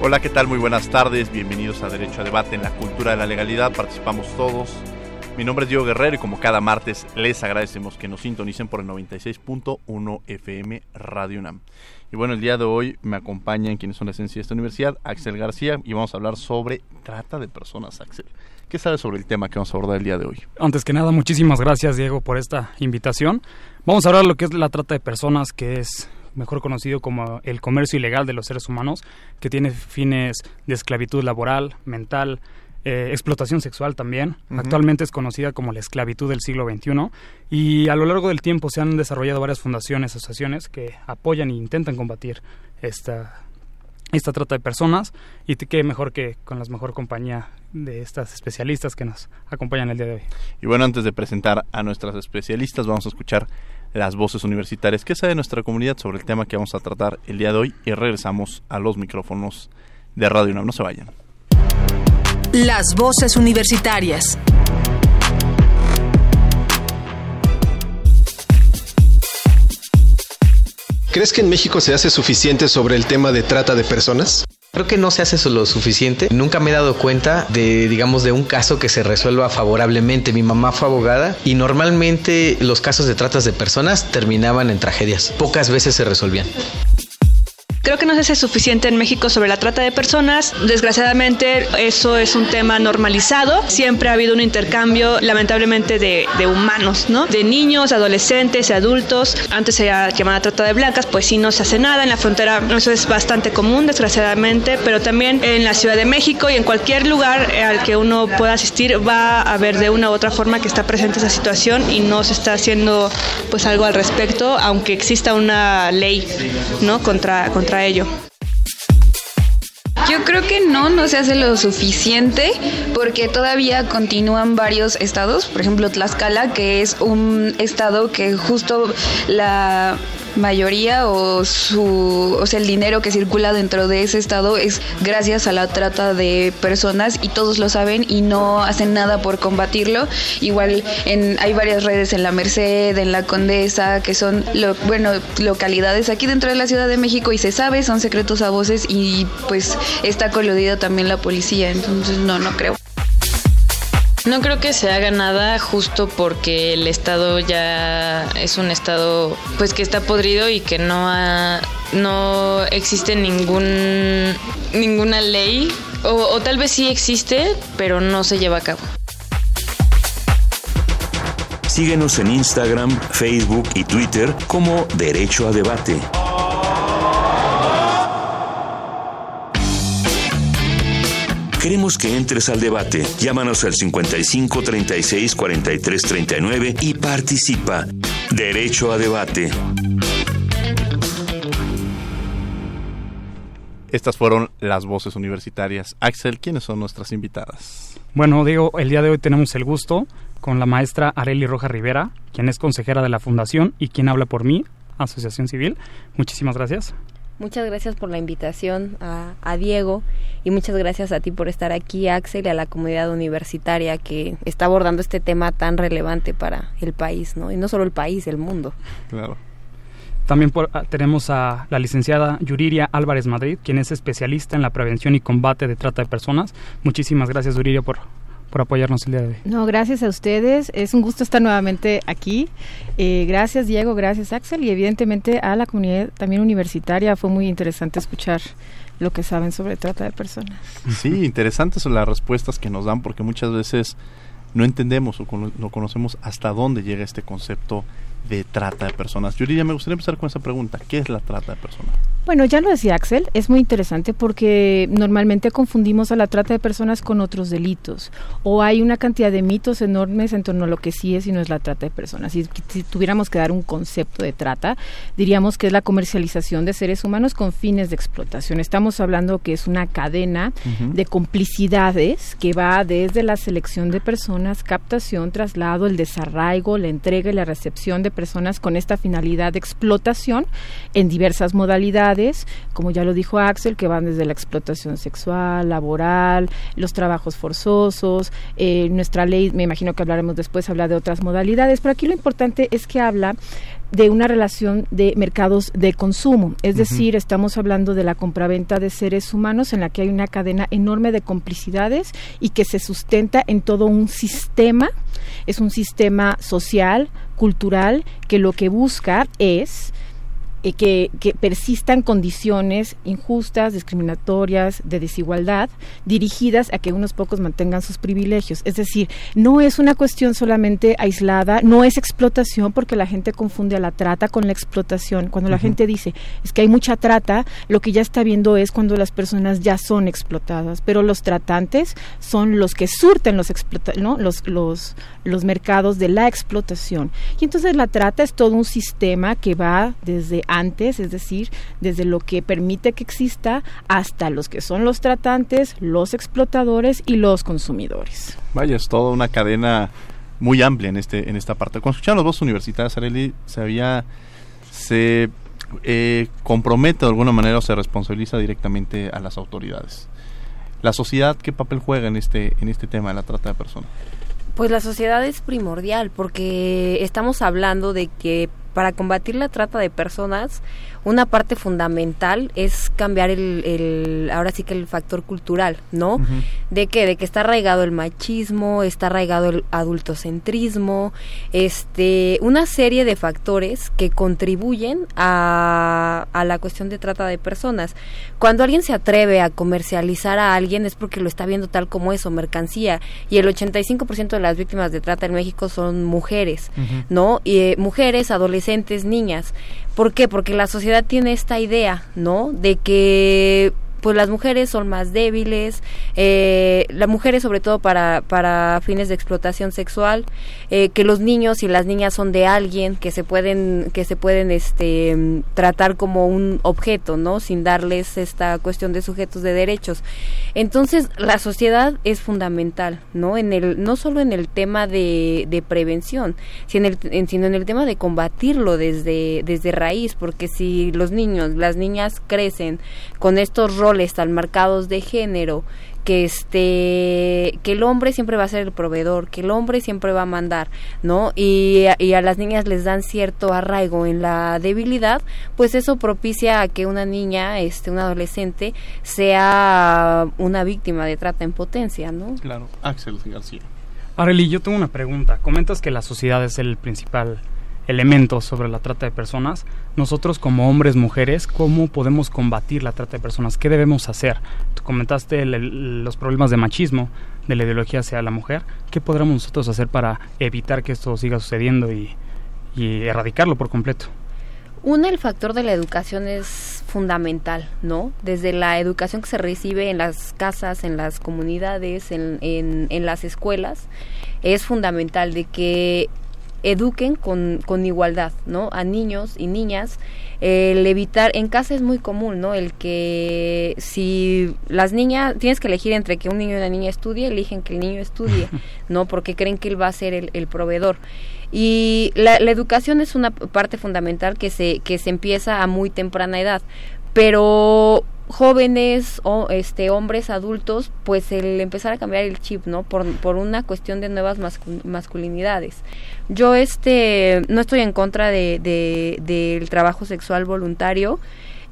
Hola, ¿qué tal? Muy buenas tardes. Bienvenidos a Derecho a Debate en la Cultura de la Legalidad. Participamos todos. Mi nombre es Diego Guerrero y como cada martes les agradecemos que nos sintonicen por el 96.1 FM Radio UNAM. Y bueno, el día de hoy me acompañan quienes son la esencia de esta universidad, Axel García, y vamos a hablar sobre trata de personas, Axel. ¿Qué sabes sobre el tema que vamos a abordar el día de hoy? Antes que nada, muchísimas gracias, Diego, por esta invitación. Vamos a hablar de lo que es la trata de personas, que es mejor conocido como el comercio ilegal de los seres humanos, que tiene fines de esclavitud laboral, mental, eh, explotación sexual también. Actualmente es conocida como la esclavitud del siglo XXI y a lo largo del tiempo se han desarrollado varias fundaciones, asociaciones que apoyan e intentan combatir esta, esta trata de personas y qué mejor que con la mejor compañía de estas especialistas que nos acompañan el día de hoy. Y bueno, antes de presentar a nuestras especialistas, vamos a escuchar las voces universitarias. ¿Qué sabe nuestra comunidad sobre el tema que vamos a tratar el día de hoy? Y regresamos a los micrófonos de Radio UNAM. No se vayan. Las voces universitarias. ¿Crees que en México se hace suficiente sobre el tema de trata de personas? Creo que no se hace lo suficiente. Nunca me he dado cuenta de, digamos, de un caso que se resuelva favorablemente. Mi mamá fue abogada y normalmente los casos de tratas de personas terminaban en tragedias. Pocas veces se resolvían. Creo que no se hace suficiente en México sobre la trata de personas. Desgraciadamente eso es un tema normalizado. Siempre ha habido un intercambio lamentablemente de, humanos, ¿no? De niños, adolescentes, adultos. Antes se llamaba trata de blancas, pues sí no se hace nada. En la frontera eso es bastante común, desgraciadamente, pero también en la Ciudad de México y en cualquier lugar al que uno pueda asistir va a haber de una u otra forma que está presente esa situación y no se está haciendo pues algo al respecto, aunque exista una ley, ¿no? Contra, contra ello. Yo creo que no, no se hace lo suficiente porque todavía continúan varios estados, por ejemplo Tlaxcala, que es un estado que justo la mayoría o su o sea el dinero que circula dentro de ese estado es gracias a la trata de personas y todos lo saben y no hacen nada por combatirlo. Igual en hay varias redes en la Merced en la Condesa que son lo, bueno localidades aquí dentro de la Ciudad de México y se sabe son secretos a voces y pues está coludida también la policía. Entonces no no creo no creo que se haga nada justo porque el Estado ya es un Estado pues que está podrido y que no no existe ningún ninguna ley o, o tal vez sí existe pero no se lleva a cabo. Síguenos en Instagram, Facebook y Twitter como Derecho a Debate. Queremos que entres al debate. Llámanos al 55 36 43 39 y participa. Derecho a debate. Estas fueron las voces universitarias. Axel, ¿quiénes son nuestras invitadas? Bueno, digo, el día de hoy tenemos el gusto con la maestra Areli Roja Rivera, quien es consejera de la Fundación y quien habla por mí, Asociación Civil. Muchísimas gracias. Muchas gracias por la invitación a, Diego y muchas gracias a ti por estar aquí, Axel, y a la comunidad universitaria que está abordando este tema tan relevante para el país, ¿no? Y no solo el país, el mundo. Claro. También ah, tenemos a la licenciada Yuriria Álvarez Madrid, quien es especialista en la prevención y combate de trata de personas. Muchísimas gracias, Yuriria, por por apoyarnos el día de hoy. No, gracias a ustedes. Es un gusto estar nuevamente aquí. Eh, gracias Diego, gracias Axel y evidentemente a la comunidad también universitaria. Fue muy interesante escuchar lo que saben sobre trata de personas. Sí, interesantes son las respuestas que nos dan porque muchas veces no entendemos o no conocemos hasta dónde llega este concepto de trata de personas. Yuridia, me gustaría empezar con esa pregunta. ¿Qué es la trata de personas? Bueno, ya lo decía Axel, es muy interesante porque normalmente confundimos a la trata de personas con otros delitos o hay una cantidad de mitos enormes en torno a lo que sí es y no es la trata de personas. Si, si tuviéramos que dar un concepto de trata, diríamos que es la comercialización de seres humanos con fines de explotación. Estamos hablando que es una cadena de complicidades que va desde la selección de personas, captación, traslado, el desarraigo, la entrega y la recepción de personas con esta finalidad de explotación en diversas modalidades, como ya lo dijo Axel, que van desde la explotación sexual, laboral, los trabajos forzosos. Eh, nuestra ley, me imagino que hablaremos después, habla de otras modalidades, pero aquí lo importante es que habla de una relación de mercados de consumo, es decir, estamos hablando de la compraventa de seres humanos en la que hay una cadena enorme de complicidades y que se sustenta en todo un sistema, es un sistema social, cultural, que lo que busca es eh, que, que, persistan condiciones injustas, discriminatorias, de desigualdad, dirigidas a que unos pocos mantengan sus privilegios. Es decir, no es una cuestión solamente aislada, no es explotación, porque la gente confunde a la trata con la explotación. Cuando la gente dice es que hay mucha trata, lo que ya está viendo es cuando las personas ya son explotadas, pero los tratantes son los que surten los, ¿no? los, los, los mercados de la explotación. Y entonces la trata es todo un sistema que va desde antes, es decir, desde lo que permite que exista hasta los que son los tratantes, los explotadores y los consumidores. Vaya, es toda una cadena muy amplia en este en esta parte. Cuando escucharon las dos universidades, Areli se había se eh, compromete de alguna manera o se responsabiliza directamente a las autoridades. La sociedad, ¿qué papel juega en este en este tema de la trata de personas? Pues la sociedad es primordial porque estamos hablando de que para combatir la trata de personas, una parte fundamental es cambiar el, ahora sí que el factor cultural, ¿no? De que de que está arraigado el machismo, está arraigado el adultocentrismo, este, una serie de factores que contribuyen a, a la cuestión de trata de personas. Cuando alguien se atreve a comercializar a alguien es porque lo está viendo tal como eso, mercancía, y el 85% de las víctimas de trata en México son mujeres, ¿no? Y eh, mujeres, adolescentes, niñas. ¿Por qué? Porque la sociedad tiene esta idea, ¿no? De que pues las mujeres son más débiles, eh, las mujeres sobre todo para, para fines de explotación sexual, eh, que los niños y las niñas son de alguien, que se pueden, que se pueden este, tratar como un objeto, ¿no? Sin darles esta cuestión de sujetos de derechos. Entonces, la sociedad es fundamental, ¿no? En el, no solo en el tema de, de prevención, sino en, el, sino en el tema de combatirlo desde, desde raíz, porque si los niños, las niñas crecen con estos roles están marcados de género, que este que el hombre siempre va a ser el proveedor, que el hombre siempre va a mandar, ¿no? Y, y, a las niñas les dan cierto arraigo en la debilidad, pues eso propicia a que una niña, este, un adolescente, sea una víctima de trata en potencia, ¿no? Claro, Axel García. Arely, yo tengo una pregunta. Comentas que la sociedad es el principal elementos sobre la trata de personas, nosotros como hombres, mujeres, ¿cómo podemos combatir la trata de personas? ¿Qué debemos hacer? Tú comentaste los problemas de machismo, de la ideología hacia la mujer. ¿Qué podremos nosotros hacer para evitar que esto siga sucediendo y, y erradicarlo por completo? Uno, el factor de la educación es fundamental, ¿no? Desde la educación que se recibe en las casas, en las comunidades, en, en, en las escuelas, es fundamental de que eduquen con, con igualdad, ¿no? A niños y niñas. El evitar, en casa es muy común, ¿no? El que si las niñas, tienes que elegir entre que un niño y una niña estudie, eligen que el niño estudie, ¿no? Porque creen que él va a ser el, el proveedor. Y la, la, educación es una parte fundamental que se, que se empieza a muy temprana edad, pero jóvenes o este hombres adultos pues el empezar a cambiar el chip no por, por una cuestión de nuevas masculinidades. Yo este no estoy en contra de, del trabajo sexual voluntario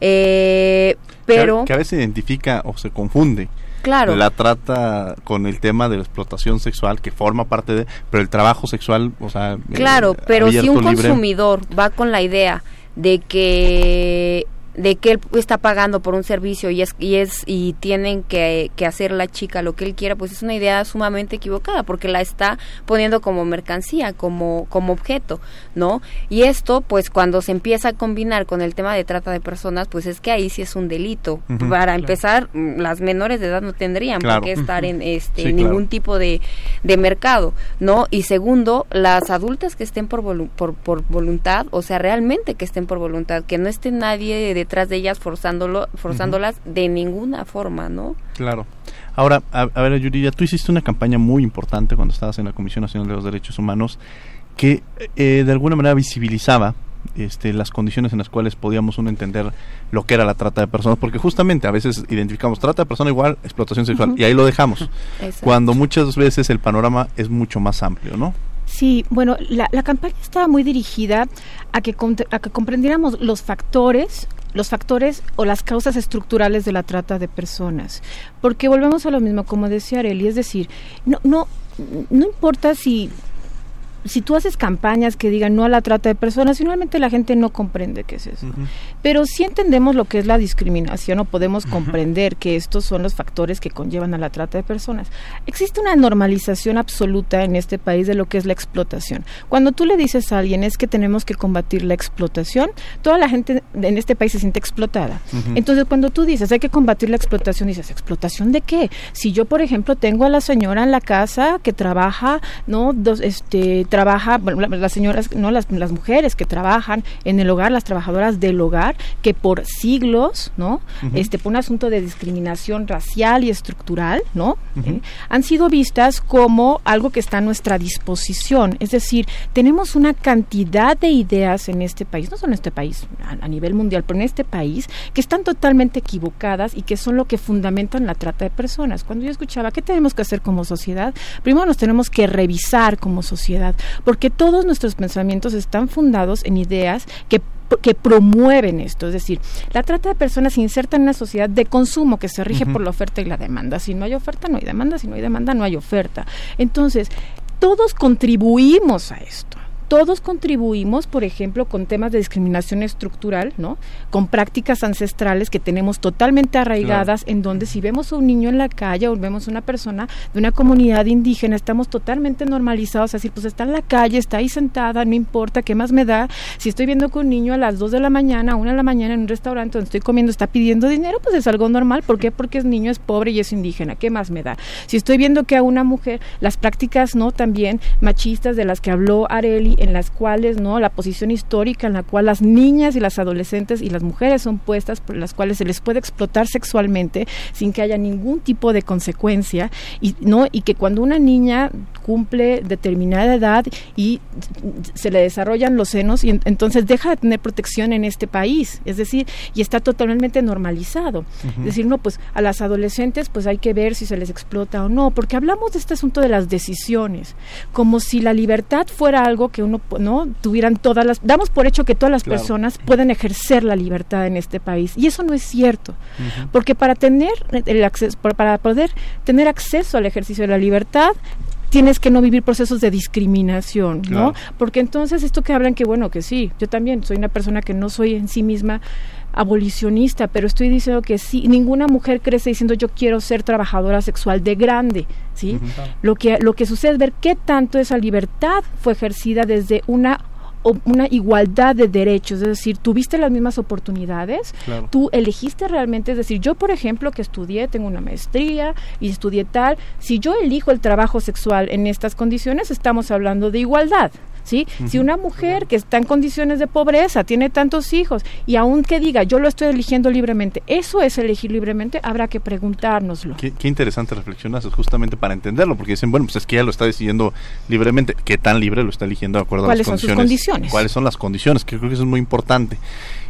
eh, pero que a, veces identifica o se confunde. Claro. La trata con el tema de la explotación sexual que forma parte de pero el trabajo sexual o sea eh, claro pero si un libre, consumidor va con la idea de que de que él está pagando por un servicio y es y es y tienen que, que hacer la chica lo que él quiera, pues es una idea sumamente equivocada porque la está poniendo como mercancía, como como objeto, ¿no? Y esto pues cuando se empieza a combinar con el tema de trata de personas, pues es que ahí sí es un delito. Para empezar, mm, las menores de edad no tendrían por qué estar en este ningún tipo de, de mercado, ¿no? Y segundo, las adultas que estén por, por, por voluntad, o sea, realmente que estén por voluntad, que no esté nadie detrás de ellas forzándolo, forzándolas de ninguna forma, ¿no? Claro. Ahora, a, ver, Yuridia, tú hiciste una campaña muy importante cuando estabas en la Comisión Nacional de los Derechos Humanos que eh, de alguna manera visibilizaba este, las condiciones en las cuales podíamos uno entender lo que era la trata de personas, porque justamente a veces identificamos trata de personas igual explotación sexual y ahí lo dejamos, cuando muchas veces el panorama es mucho más amplio, ¿no? Sí, bueno, la, campaña estaba muy dirigida a que, a que comprendiéramos los factores los factores o las causas estructurales de la trata de personas. Porque volvemos a lo mismo, como decía Areli, es decir, no, no, no importa si si tú haces campañas que digan no a la trata de personas, finalmente la gente no comprende qué es eso. Pero si entendemos lo que es la discriminación o podemos comprender que estos son los factores que conllevan a la trata de personas. Existe una normalización absoluta en este país de lo que es la explotación. Cuando tú le dices a alguien es que tenemos que combatir la explotación, toda la gente en este país se siente explotada. Entonces, cuando tú dices hay que combatir la explotación, dices, ¿explotación de qué? Si yo, por ejemplo, tengo a la señora en la casa que trabaja, ¿no? Dos, este, trabaja, las señoras, no las, las mujeres que trabajan en el hogar, las trabajadoras del hogar, que por siglos, ¿no? Este, por un asunto de discriminación racial y estructural, ¿no? ¿Eh? Han sido vistas como algo que está a nuestra disposición. Es decir, tenemos una cantidad de ideas en este país, no solo en este país, a, a nivel mundial, pero en este país, que están totalmente equivocadas y que son lo que fundamentan la trata de personas. Cuando yo escuchaba, ¿qué tenemos que hacer como sociedad? Primero nos tenemos que revisar como sociedad porque todos nuestros pensamientos están fundados en ideas que que promueven esto, es decir, la trata de personas se inserta en una sociedad de consumo que se rige por la oferta y la demanda. Si no hay oferta, no hay demanda, si no hay demanda, no hay oferta. Entonces, todos contribuimos a esto todos contribuimos, por ejemplo, con temas de discriminación estructural, ¿no? Con prácticas ancestrales que tenemos totalmente arraigadas, en donde si vemos a un niño en la calle o vemos a una persona de una comunidad indígena, estamos totalmente normalizados a decir, pues está en la calle, está ahí sentada, no importa, ¿qué más me da? Si estoy viendo que un niño a las 2 de la mañana, a 1 de la mañana en un restaurante donde estoy comiendo está pidiendo dinero, pues es algo normal. ¿Por qué? Porque es niño, es pobre y es indígena. ¿Qué más me da? Si estoy viendo que a una mujer, las prácticas, ¿no? También machistas de las que habló Areli, en las cuales, ¿no? La posición histórica en la cual las niñas y las adolescentes y las mujeres son puestas, por las cuales se les puede explotar sexualmente sin que haya ningún tipo de consecuencia y, ¿no? Y que cuando una niña cumple determinada edad y se le desarrollan los senos y entonces deja de tener protección en este país, es decir, y está totalmente normalizado. Es decir, no, pues a las adolescentes pues hay que ver si se les explota o no, porque hablamos de este asunto de las decisiones, como si la libertad fuera algo que uno no tuvieran todas las damos por hecho que todas las personas pueden ejercer la libertad en este país y eso no es cierto porque para tener el acceso para poder tener acceso al ejercicio de la libertad tienes que no vivir procesos de discriminación, ¿no? Porque entonces esto que hablan que bueno, que sí, yo también soy una persona que no soy en sí misma abolicionista, pero estoy diciendo que sí, ninguna mujer crece diciendo yo quiero ser trabajadora sexual de grande, ¿sí? Lo que lo que sucede es ver qué tanto esa libertad fue ejercida desde una una igualdad de derechos, es decir, tuviste las mismas oportunidades, tú elegiste realmente, es decir, yo por ejemplo que estudié, tengo una maestría y estudié tal, si yo elijo el trabajo sexual en estas condiciones, estamos hablando de igualdad. ¿Sí? Si una mujer que está en condiciones de pobreza, tiene tantos hijos y aún que diga, yo lo estoy eligiendo libremente, eso es elegir libremente, habrá que preguntárnoslo. Qué, interesante reflexión haces justamente para entenderlo, porque dicen, bueno, pues es que ella lo está decidiendo libremente, ¿qué tan libre lo está eligiendo de acuerdo a las condiciones? ¿Cuáles son sus condiciones? ¿Cuáles son las condiciones? Que creo que eso es muy importante.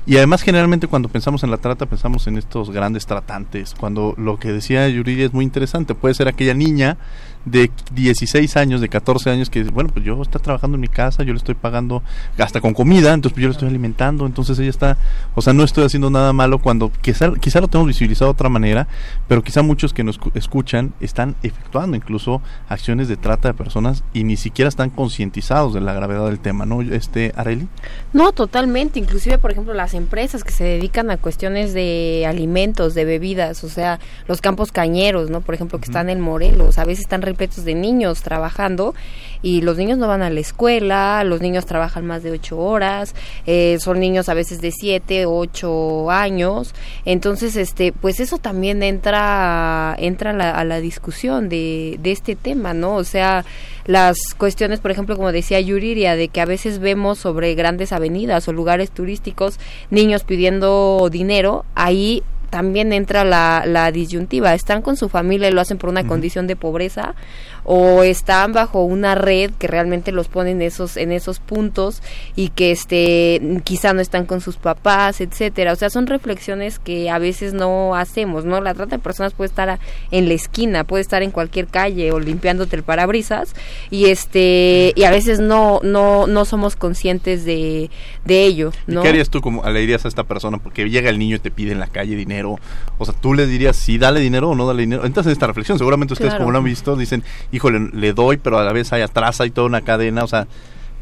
Y además generalmente cuando pensamos en la trata pensamos en estos grandes tratantes, cuando lo que decía Yuridia es muy interesante, puede ser aquella niña de 16 años, de 14 años, que bueno, pues yo está trabajando en mi casa, yo le estoy pagando hasta con comida, entonces pues yo le estoy alimentando, entonces ella está, o sea, no estoy haciendo nada malo cuando quizá, quizá lo tenemos visibilizado de otra manera, pero quizá muchos que nos escuchan están efectuando incluso acciones de trata de personas y ni siquiera están concientizados de la gravedad del tema, ¿no? Este, Areli. No, totalmente, inclusive por ejemplo las empresas que se dedican a cuestiones de alimentos, de bebidas, o sea, los campos cañeros, ¿no? Por ejemplo, que están en Morelos, a veces están repletos de niños trabajando y los niños no van a la escuela, los niños trabajan más de ocho horas, eh, son niños a veces de siete, ocho años, entonces, este, pues eso también entra, entra a la, a la discusión de, de este tema, ¿no? O sea, las cuestiones, por ejemplo, como decía Yuriria, de que a veces vemos sobre grandes avenidas o lugares turísticos niños pidiendo dinero, ahí también entra la, la disyuntiva. Están con su familia y lo hacen por una condición de pobreza o están bajo una red que realmente los pone en esos en esos puntos y que este quizá no están con sus papás, etcétera. O sea, son reflexiones que a veces no hacemos, ¿no? La trata de personas puede estar en la esquina, puede estar en cualquier calle o limpiándote el parabrisas y este y a veces no no no somos conscientes de, de ello, ¿no? ¿Qué harías tú como le dirías a esta persona porque llega el niño y te pide en la calle dinero? O sea, tú le dirías si dale dinero o no dale dinero. Entonces, esta reflexión, seguramente ustedes como lo han visto, dicen, híjole, le doy, pero a la vez hay atrás, hay toda una cadena, o sea,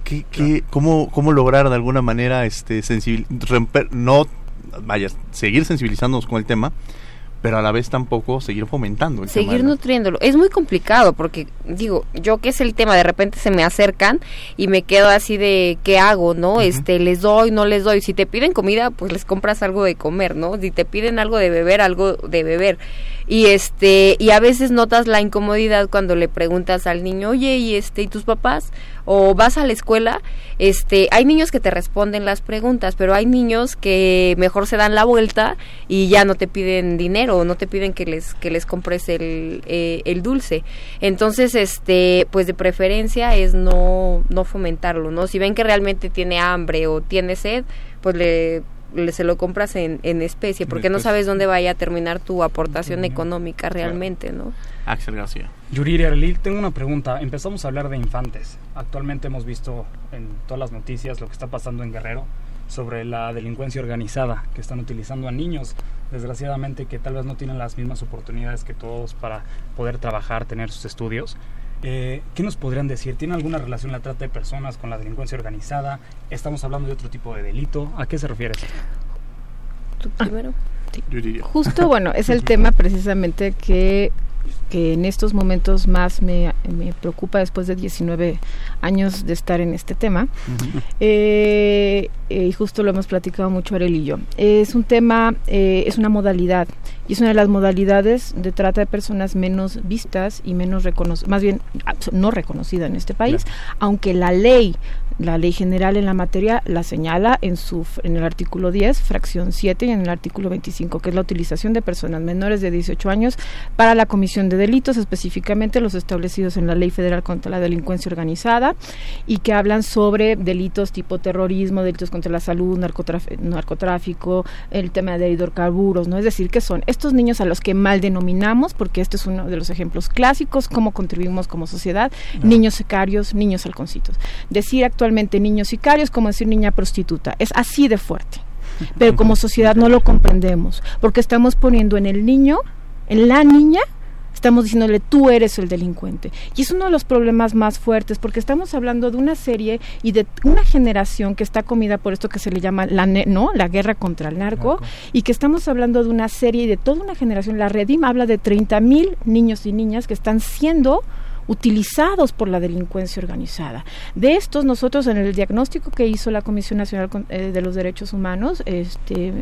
¿qué, qué, cómo, ¿cómo lograr de alguna manera este sensibil romper, no, vaya, seguir sensibilizándonos con el tema, pero a la vez tampoco seguir fomentando el seguir nutriéndolo. Es muy complicado porque digo yo que es el tema de repente se me acercan y me quedo así de qué hago no este les doy no les doy. Si te piden comida pues les compras algo de comer no si te piden algo de beber algo de beber y este y a veces notas la incomodidad cuando le preguntas al niño oye y este y tus papás o vas a la escuela este hay niños que te responden las preguntas pero hay niños que mejor se dan la vuelta y ya no te piden dinero o no te piden que les que les compres el, eh, el dulce. Entonces este pues de preferencia es no no fomentarlo no si ven que realmente tiene hambre o tiene sed pues le se lo compras en, en especie, porque no sabes dónde vaya a terminar tu aportación económica realmente, ¿no? Axel García. Yuriria Arlil, tengo una pregunta. Empezamos a hablar de infantes. Actualmente hemos visto en todas las noticias lo que está pasando en Guerrero sobre la delincuencia organizada, que están utilizando a niños, desgraciadamente, que tal vez no tienen las mismas oportunidades que todos para poder trabajar, tener sus estudios. Eh, ¿Qué nos podrían decir? ¿Tiene alguna relación la trata de personas con la delincuencia organizada? ¿Estamos hablando de otro tipo de delito? ¿A qué se refiere esto? ¿Tú primero? Justo, bueno, es el tema precisamente que, que en estos momentos más me, me preocupa después de 19 años de estar en este tema. Eh, eh, y justo lo hemos platicado mucho Arel y yo. Es un tema, eh, es una modalidad, y es una de las modalidades de trata de personas menos vistas y menos reconocidas, más bien ah, no reconocida en este país, aunque la ley, la ley general en la materia la señala en su en el artículo 10, fracción 7 y en el artículo 25, que es la utilización de personas menores de 18 años para la comisión de delitos, específicamente los establecidos en la Ley Federal contra la Delincuencia Organizada y que hablan sobre delitos tipo terrorismo, delitos contra la salud, narcotráfico, el tema de hidrocarburos, ¿no? Es decir, que son estos niños a los que mal denominamos, porque este es uno de los ejemplos clásicos, cómo contribuimos como sociedad, niños sicarios, niños halconcitos. Decir actualmente niños sicarios como decir niña prostituta, es así de fuerte. Pero como sociedad no lo comprendemos, porque estamos poniendo en el niño, en la niña, estamos diciéndole tú eres el delincuente. Y es uno de los problemas más fuertes porque estamos hablando de una serie y de una generación que está comida por esto que se le llama la no, la guerra contra el narco y que estamos hablando de una serie y de toda una generación. La Redim habla de 30 mil niños y niñas que están siendo utilizados por la delincuencia organizada. De estos, nosotros en el diagnóstico que hizo la Comisión Nacional eh, de los Derechos Humanos este,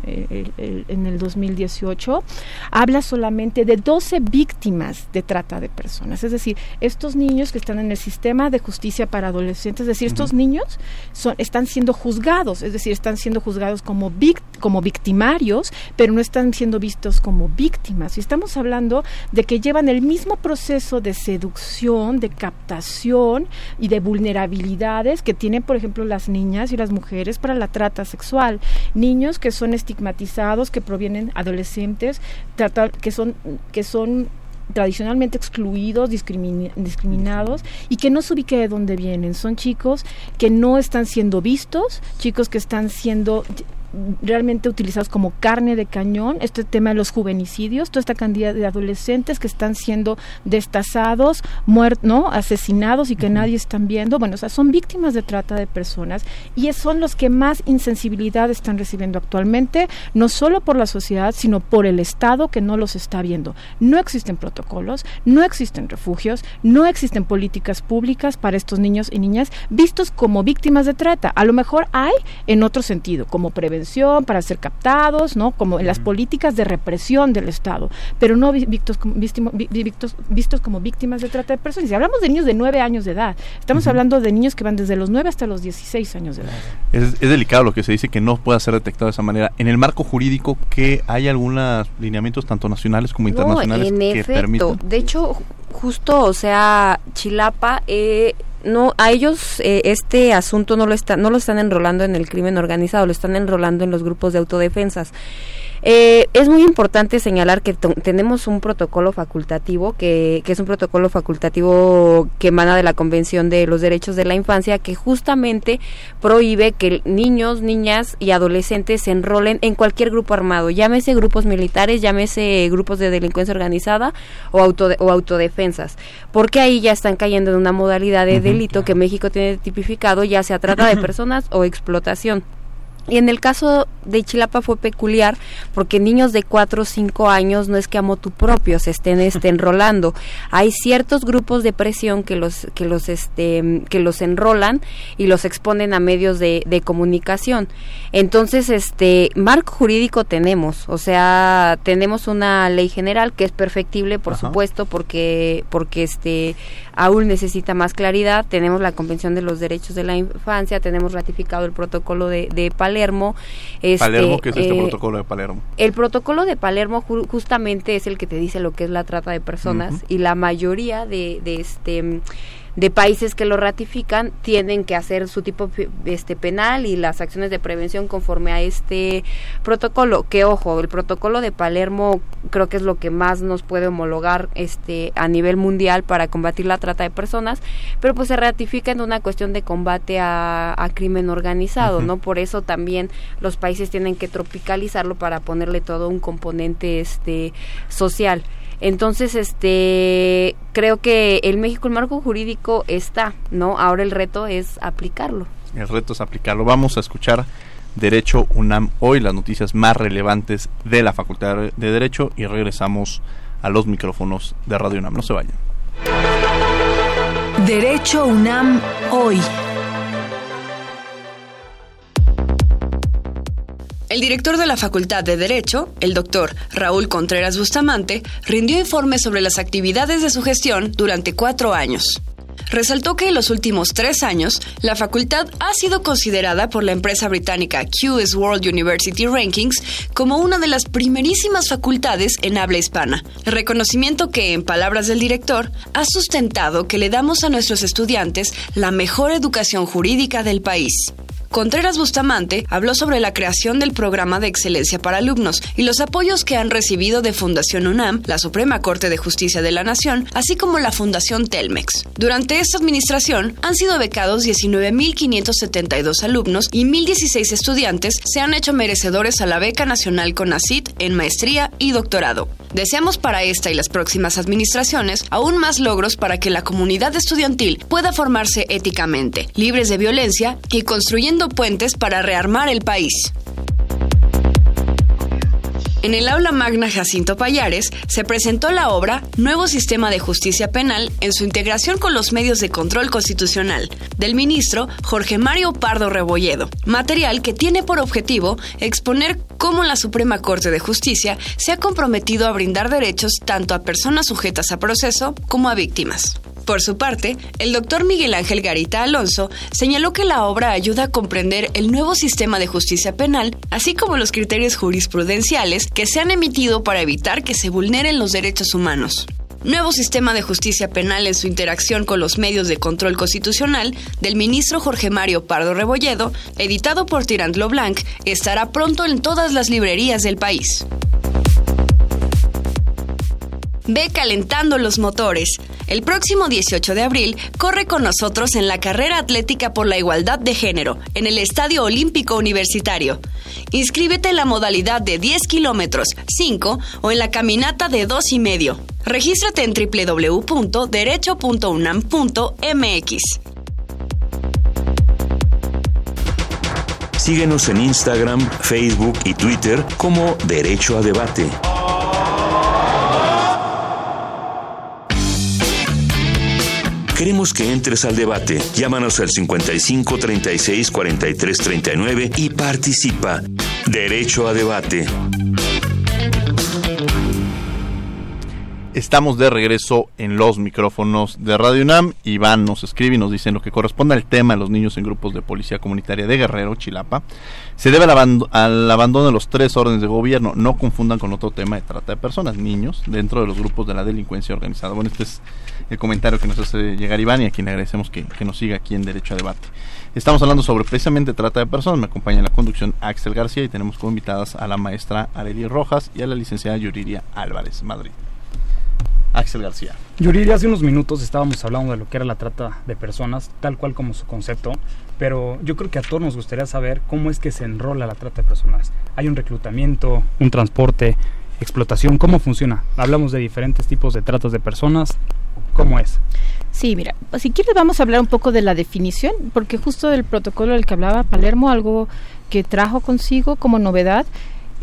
en el 2018, habla solamente de 12 víctimas de trata de personas. Es decir, estos niños que están en el sistema de justicia para adolescentes, es decir, estos niños son, están siendo juzgados, es decir, están siendo juzgados como, vic- como victimarios, pero no están siendo vistos como víctimas. Y estamos hablando de que llevan el mismo proceso de seducción, de captación y de vulnerabilidades que tienen, por ejemplo, las niñas y las mujeres para la trata sexual. Niños que son estigmatizados, que provienen adolescentes, que son que son tradicionalmente excluidos, discriminados y que no se ubique de dónde vienen. Son chicos que no están siendo vistos, chicos que están siendo realmente utilizados como carne de cañón, este tema de los juvenicidios, toda esta cantidad de adolescentes que están siendo destazados, muertos, ¿no? asesinados y que nadie están viendo, bueno, o sea, son víctimas de trata de personas y son los que más insensibilidad están recibiendo actualmente, no solo por la sociedad, sino por el Estado que no los está viendo. No existen protocolos, no existen refugios, no existen políticas públicas para estos niños y niñas vistos como víctimas de trata. A lo mejor hay en otro sentido, como prevención para ser captados, ¿no? Como en las políticas de represión del Estado, pero no vistos, vistos, vistos como víctimas de trata de personas. Si hablamos de niños de 9 años de edad, estamos hablando de niños que van desde los 9 hasta los 16 años de edad. Es, delicado lo que se dice que no pueda ser detectado de esa manera. En el marco jurídico, que hay algunos lineamientos tanto nacionales como internacionales que permiten? De hecho, justo, o sea, Chilapa... Eh, no a ellos eh, este asunto no lo está, no lo están enrolando en el crimen organizado, lo están enrolando en los grupos de autodefensas. Eh, es muy importante señalar que tenemos un protocolo facultativo, que, que, es un protocolo facultativo que emana de la Convención de los Derechos de la Infancia, que justamente prohíbe que niños, niñas y adolescentes se enrolen en cualquier grupo armado, llámese grupos militares, llámese grupos de delincuencia organizada o, auto, o autodefensas, porque ahí ya están cayendo en una modalidad de delito que México tiene tipificado, ya sea trata de personas o explotación. Y en el caso de Chilapa fue peculiar porque niños de 4 o 5 años no es que a motu propio se estén este, enrolando. Hay ciertos grupos de presión que los, que los, este, que los enrolan y los exponen a medios de, de comunicación. Entonces, este, marco jurídico tenemos, o sea, tenemos una ley general que es perfectible, por supuesto, porque, porque este, aún necesita más claridad. Tenemos la Convención de los Derechos de la Infancia, tenemos ratificado el protocolo de, de Palermo. Este, Palermo, ¿qué es este eh, protocolo de Palermo? El protocolo de Palermo justamente es el que te dice lo que es la trata de personas y la mayoría de, de este de países que lo ratifican tienen que hacer su tipo este penal y las acciones de prevención conforme a este protocolo que ojo el protocolo de Palermo creo que es lo que más nos puede homologar este a nivel mundial para combatir la trata de personas pero pues se ratifica en una cuestión de combate a, crimen organizado no por eso también los países tienen que tropicalizarlo para ponerle todo un componente este social entonces, este, creo que el México, el marco jurídico está, ¿no? Ahora el reto es aplicarlo. El reto es aplicarlo. Vamos a escuchar Derecho UNAM hoy, las noticias más relevantes de la Facultad de Derecho y regresamos a los micrófonos de Radio UNAM. No se vayan. Derecho UNAM hoy. El director de la Facultad de Derecho, el doctor Raúl Contreras Bustamante, rindió informes sobre las actividades de su gestión durante cuatro años. Resaltó que en los últimos tres años, la facultad ha sido considerada por la empresa británica QS World University Rankings como una de las primerísimas facultades en habla hispana, reconocimiento que, en palabras del director, ha sustentado que le damos a nuestros estudiantes la mejor educación jurídica del país. Contreras Bustamante habló sobre la creación del programa de excelencia para alumnos y los apoyos que han recibido de Fundación UNAM, la Suprema Corte de Justicia de la Nación, así como la Fundación Telmex. Durante esta administración han sido becados 19.572 alumnos y 1.016 estudiantes se han hecho merecedores a la beca nacional CONACIT en maestría y doctorado. Deseamos para esta y las próximas administraciones aún más logros para que la comunidad estudiantil pueda formarse éticamente, libres de violencia y construyendo puentes para rearmar el país. En el aula magna Jacinto Payares se presentó la obra Nuevo Sistema de Justicia Penal en su integración con los medios de control constitucional del ministro Jorge Mario Pardo Rebolledo, material que tiene por objetivo exponer cómo la Suprema Corte de Justicia se ha comprometido a brindar derechos tanto a personas sujetas a proceso como a víctimas. Por su parte, el doctor Miguel Ángel Garita Alonso señaló que la obra ayuda a comprender el nuevo sistema de justicia penal, así como los criterios jurisprudenciales que se han emitido para evitar que se vulneren los derechos humanos. Nuevo sistema de justicia penal en su interacción con los medios de control constitucional del ministro Jorge Mario Pardo Rebolledo, editado por Tirant Blanc, estará pronto en todas las librerías del país. Ve calentando los motores. El próximo 18 de abril corre con nosotros en la carrera atlética por la igualdad de género en el Estadio Olímpico Universitario. Inscríbete en la modalidad de 10 kilómetros, 5 o en la caminata de 2 y medio. Regístrate en www.derecho.unam.mx. Síguenos en Instagram, Facebook y Twitter como Derecho a Debate. Queremos que entres al debate. Llámanos al 55 36 43 39 y participa. Derecho a debate. Estamos de regreso en los micrófonos de Radio UNAM. Iván nos escribe y nos dice lo que corresponde al tema de los niños en grupos de policía comunitaria de Guerrero, Chilapa. Se debe al, abando al, abandono de los tres órdenes de gobierno. No confundan con otro tema de trata de personas, niños, dentro de los grupos de la delincuencia organizada. Bueno, este es el comentario que nos hace llegar Iván y a quien le agradecemos que, que nos siga aquí en Derecho a Debate. Estamos hablando sobre precisamente trata de personas. Me acompaña en la conducción Axel García y tenemos como invitadas a la maestra Arely Rojas y a la licenciada Yuriria Álvarez Madrid. Axel García. Yuriria, hace unos minutos estábamos hablando de lo que era la trata de personas, tal cual como su concepto, pero yo creo que a todos nos gustaría saber cómo es que se enrola la trata de personas. ¿Hay un reclutamiento, un transporte, explotación? ¿Cómo funciona? Hablamos de diferentes tipos de tratas de personas. ¿Cómo es? Sí, mira, si quieres vamos a hablar un poco de la definición, porque justo del protocolo del que hablaba Palermo, algo que trajo consigo como novedad,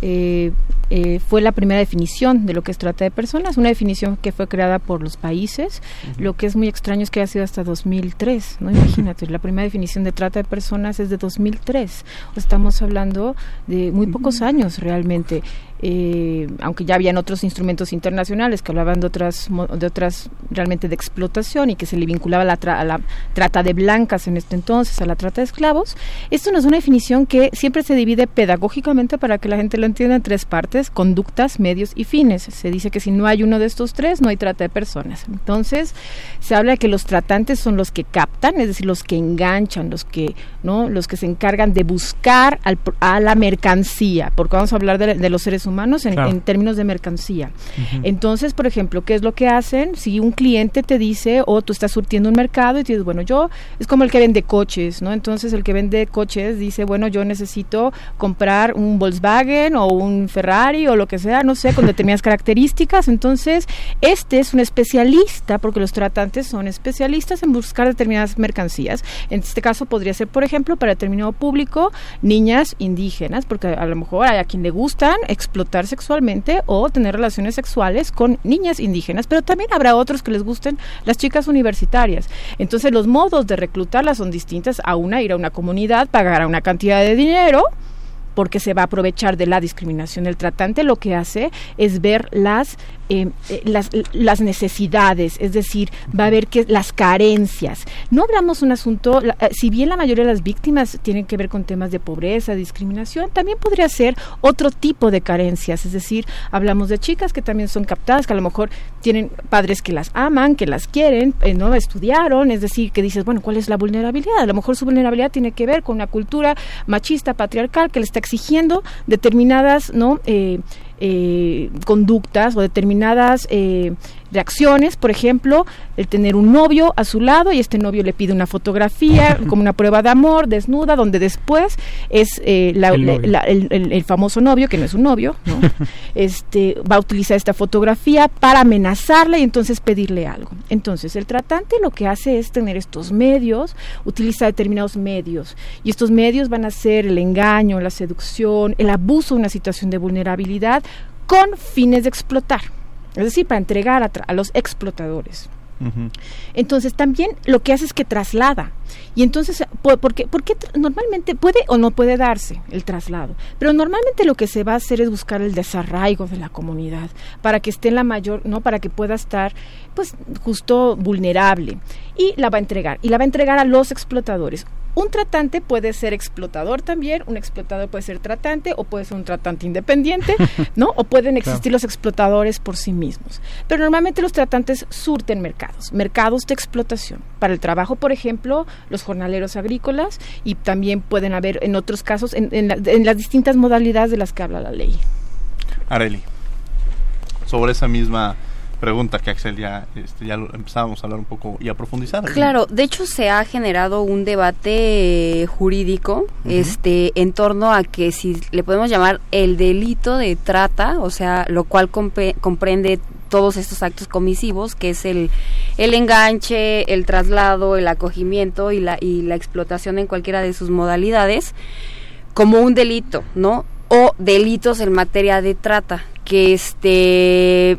eh, eh, fue la primera definición de lo que es trata de personas, una definición que fue creada por los países. Lo que es muy extraño es que ha sido hasta 2003, ¿no? Imagínate, la primera definición de trata de personas es de 2003. Estamos hablando de muy pocos años realmente. Eh, aunque ya habían otros instrumentos internacionales que hablaban de otras de otras realmente de explotación y que se le vinculaba a la, a la trata de blancas en este entonces a la trata de esclavos esto no es una definición que siempre se divide pedagógicamente para que la gente lo entienda en tres partes conductas medios y fines. Se dice que si no hay uno de estos tres no hay trata de personas. Entonces se habla de que los tratantes son los que captan es decir los que enganchan los que no los que se encargan de buscar a la mercancía porque vamos a hablar de, de los seres humanos humanos en, claro. en términos de mercancía. Uh -huh. Entonces, por ejemplo, ¿qué es lo que hacen? Si un cliente te dice, o tú estás surtiendo un mercado y te dices, bueno, yo, es como el que vende coches, ¿no? Entonces, el que vende coches dice, bueno, yo necesito comprar un Volkswagen o un Ferrari o lo que sea, no sé, con determinadas características. Entonces, este es un especialista, porque los tratantes son especialistas en buscar determinadas mercancías. En este caso, podría ser, por ejemplo, para determinado público, niñas indígenas, porque a lo mejor hay a quien le gustan explotar sexualmente o tener relaciones sexuales con niñas indígenas, pero también habrá otros que les gusten las chicas universitarias. Entonces los modos de reclutarlas son distintas a una ir a una comunidad, pagar una cantidad de dinero porque se va a aprovechar de la discriminación. El tratante lo que hace es ver las eh, eh, las, necesidades, es decir, va a ver que las carencias. No hablamos un asunto, la, si bien la mayoría de las víctimas tienen que ver con temas de pobreza, discriminación, también podría ser otro tipo de carencias, es decir, hablamos de chicas que también son captadas, que a lo mejor tienen padres que las aman, que las quieren, eh, no estudiaron, es decir, que dices, bueno, ¿cuál es la vulnerabilidad? A lo mejor su vulnerabilidad tiene que ver con una cultura machista, patriarcal, que le está exigiendo determinadas, ¿no? Eh, eh, conductas o determinadas eh, reacciones, por ejemplo, el tener un novio a su lado y este novio le pide una fotografía como una prueba de amor desnuda, donde después es eh, la, el, la, el, el, el, famoso novio, que no es un novio, ¿no? este, va a utilizar esta fotografía para amenazarla y entonces pedirle algo. Entonces, el tratante lo que hace es tener estos medios, utiliza determinados medios y estos medios van a ser el engaño, la seducción, el abuso de una situación de vulnerabilidad con fines de explotar es decir, para entregar a, a los explotadores. Uh -huh. Entonces también lo que hace es que traslada. Y entonces, ¿por qué, porque normalmente puede o no puede darse el traslado? Pero normalmente lo que se va a hacer es buscar el desarraigo de la comunidad para que esté en la mayor, ¿no? Para que pueda estar, pues, justo vulnerable. Y la va a entregar. Y la va a entregar a los explotadores. Un tratante puede ser explotador también, un explotador puede ser tratante o puede ser un tratante independiente, ¿no? O pueden existir claro. los explotadores por sí mismos. Pero normalmente los tratantes surten mercados, mercados de explotación. Para el trabajo, por ejemplo, los jornaleros agrícolas y también pueden haber en otros casos en, en, la, en las distintas modalidades de las que habla la ley. Areli, sobre esa misma pregunta que Axel ya, este, ya lo empezábamos a hablar un poco y a profundizar. Claro, de hecho se ha generado un debate jurídico este en torno a que si le podemos llamar el delito de trata, o sea, lo cual comprende todos estos actos comisivos, que es el, el enganche, el traslado, el acogimiento y la, y la explotación en cualquiera de sus modalidades, como un delito, ¿no? O delitos en materia de trata, que este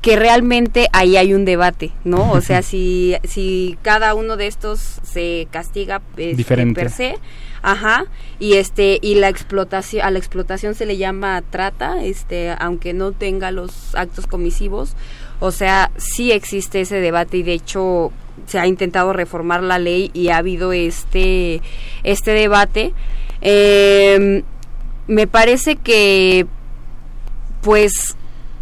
que realmente ahí hay un debate, ¿no? O sea, si, si cada uno de estos se castiga este, per se, ajá, y este y la explotación a la explotación se le llama trata, este, aunque no tenga los actos comisivos, o sea, sí existe ese debate y de hecho se ha intentado reformar la ley y ha habido este este debate. Eh, me parece que pues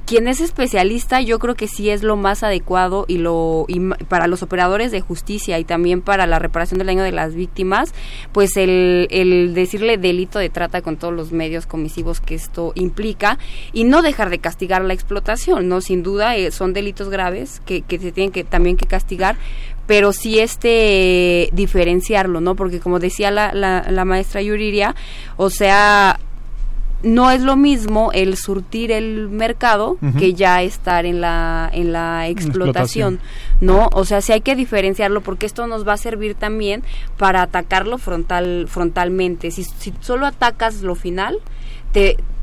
quien es especialista yo creo que sí es lo más adecuado y lo para los operadores de justicia y también para la reparación del daño de las víctimas pues el, el decirle delito de trata con todos los medios comisivos que esto implica y no dejar de castigar la explotación no sin duda eh, son delitos graves que, que se tienen que también que castigar pero sí este diferenciarlo, ¿no? Porque como decía la, la, la maestra Yuriria, o sea, no es lo mismo el surtir el mercado que ya estar en la en la explotación, no o sea si hay que diferenciarlo porque esto nos va a servir también para atacarlo frontal frontalmente. Si, si solo atacas lo final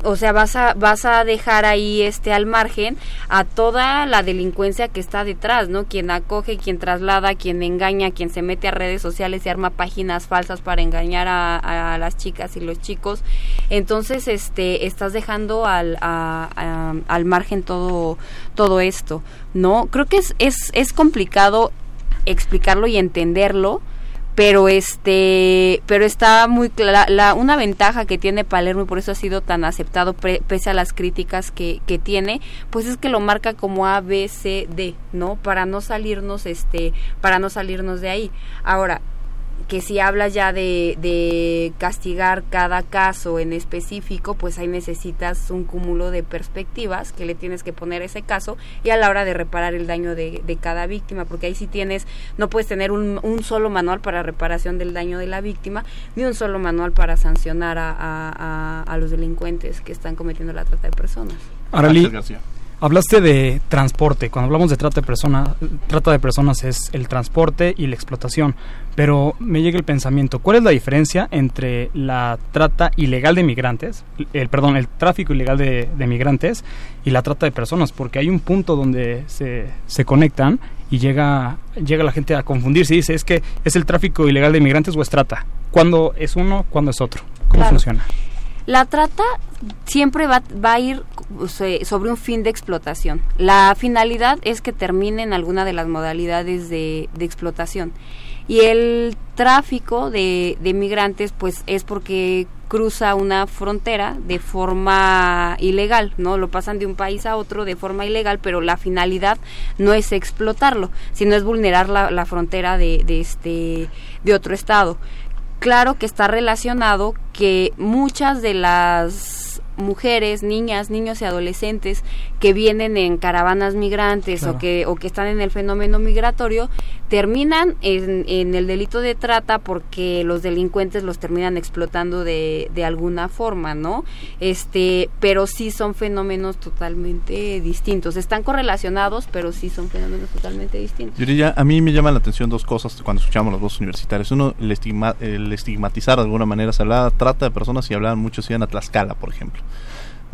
o sea, vas a, vas a dejar ahí este al margen a toda la delincuencia que está detrás, ¿no? Quien acoge, quien traslada, quien engaña, quien se mete a redes sociales y arma páginas falsas para engañar a, las chicas y los chicos. Entonces, este, estás dejando al, al margen todo, todo esto, ¿no? Creo que es, es, es complicado explicarlo y entenderlo, pero este pero está muy clara la, una ventaja que tiene Palermo y por eso ha sido tan aceptado pese a las críticas que, que tiene pues es que lo marca como A B C D no para no salirnos este para no salirnos de ahí. Ahora que si hablas ya de, de, castigar cada caso en específico, pues ahí necesitas un cúmulo de perspectivas que le tienes que poner a ese caso y a la hora de reparar el daño de, de cada víctima, porque ahí sí tienes, no puedes tener un, un, solo manual para reparación del daño de la víctima, ni un solo manual para sancionar a, a, a, los delincuentes que están cometiendo la trata de personas. Hablaste de transporte. Cuando hablamos de trata de personas, trata de personas es el transporte y la explotación. Pero me llega el pensamiento, ¿cuál es la diferencia entre la trata ilegal de migrantes, el perdón, el tráfico ilegal de, migrantes y la trata de personas? Porque hay un punto donde se, se conectan y llega llega la gente a confundirse y dice es que es el tráfico ilegal de migrantes o es trata. ¿Cuándo es uno, cuándo es otro? ¿Cómo funciona? La trata siempre va, va, a ir sobre un fin de explotación. La finalidad es que termine en alguna de las modalidades de, explotación. Y el tráfico de, de, migrantes, pues es porque cruza una frontera de forma ilegal, ¿no? Lo pasan de un país a otro de forma ilegal, pero la finalidad no es explotarlo, sino es vulnerar la, la frontera de, de, este, de otro estado claro que está relacionado que muchas de las mujeres, niñas, niños y adolescentes que vienen en caravanas migrantes o que o que están en el fenómeno migratorio terminan en, en, el delito de trata porque los delincuentes los terminan explotando de, de alguna forma, ¿no? Este, pero sí son fenómenos totalmente distintos. Están correlacionados, pero sí son fenómenos totalmente distintos. A mí me llaman la atención dos cosas cuando escuchamos los dos universitarios. Uno, el, estigma, el estigmatizar de alguna manera, se hablaba trata de personas y hablaban mucho, si iban a Tlaxcala, por ejemplo.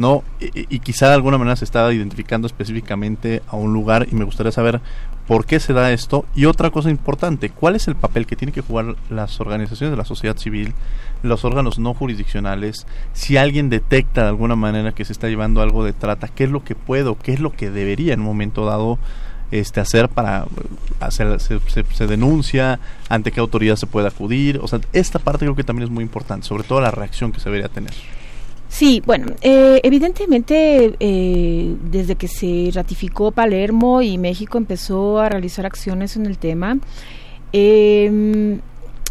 ¿No? Y, quizá de alguna manera se estaba identificando específicamente a un lugar y me gustaría saber por qué se da esto. Y otra cosa importante, ¿cuál es el papel que tienen que jugar las organizaciones de la sociedad civil, los órganos no jurisdiccionales, si alguien detecta de alguna manera que se está llevando algo de trata, qué es lo que puedo, qué es lo que debería en un momento dado este hacer para hacer se, se, denuncia ante qué autoridad se puede acudir o sea esta parte creo que también es muy importante sobre todo la reacción que se debería tener Sí, bueno, eh, evidentemente eh, desde que se ratificó Palermo y México empezó a realizar acciones en el tema, em,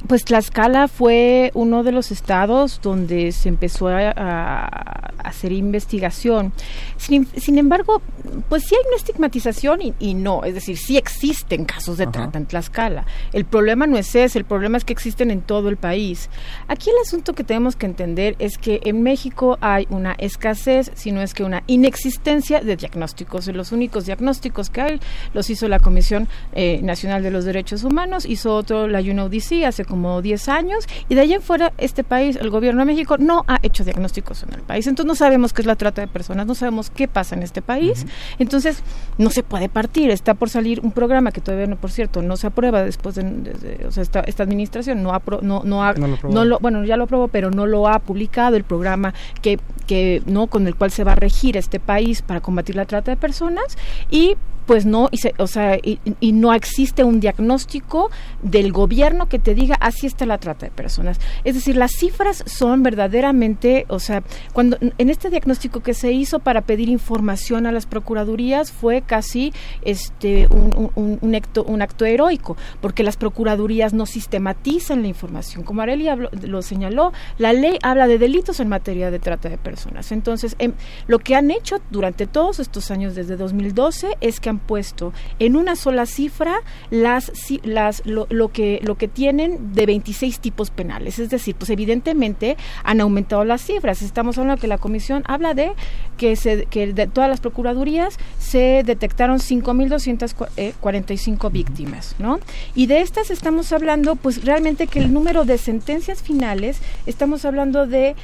pues Tlaxcala fue uno de los estados donde se empezó a, a hacer investigación. Sin, sin, embargo, pues sí hay una estigmatización y, y, no, es decir, sí existen casos de trata en Tlaxcala. El problema no es ese, el problema es que existen en todo el país. Aquí el asunto que tenemos que entender es que en México hay una escasez, si no es que una inexistencia de diagnósticos. Los únicos diagnósticos que hay los hizo la Comisión eh, Nacional de los Derechos Humanos, hizo otro la UNODC hace como 10 años y de allá en fuera este país, el gobierno de México, no ha hecho diagnósticos en el país. Entonces no sabemos qué es la trata de personas, no sabemos qué pasa en este país. Entonces no se puede partir. Está por salir un programa que todavía no, por cierto, no se aprueba después de, o sea, esta, esta administración no, apro, no, no, ha, no, lo, bueno, ya lo aprobó, pero no lo ha publicado el programa que, que no con el cual se va a regir este país para combatir la trata de personas y pues no, y o sea, y, y, no existe un diagnóstico del gobierno que te diga así está la trata de personas. Es decir, las cifras son verdaderamente, o sea, cuando en este diagnóstico que se hizo para pedir información a las procuradurías fue casi este un, acto, un acto heroico, porque las procuradurías no sistematizan la información. Como Areli lo señaló, la ley habla de delitos en materia de trata de personas. Entonces, em, lo que han hecho durante todos estos años, desde 2012, es que han puesto en una sola cifra las, las lo, lo, que lo que tienen de 26 tipos penales. Es decir pues evidentemente han aumentado las cifras. Estamos hablando que la comisión habla de que se que de todas las procuradurías se detectaron 5.245 víctimas no y de estas estamos hablando pues realmente que el número de sentencias finales estamos hablando de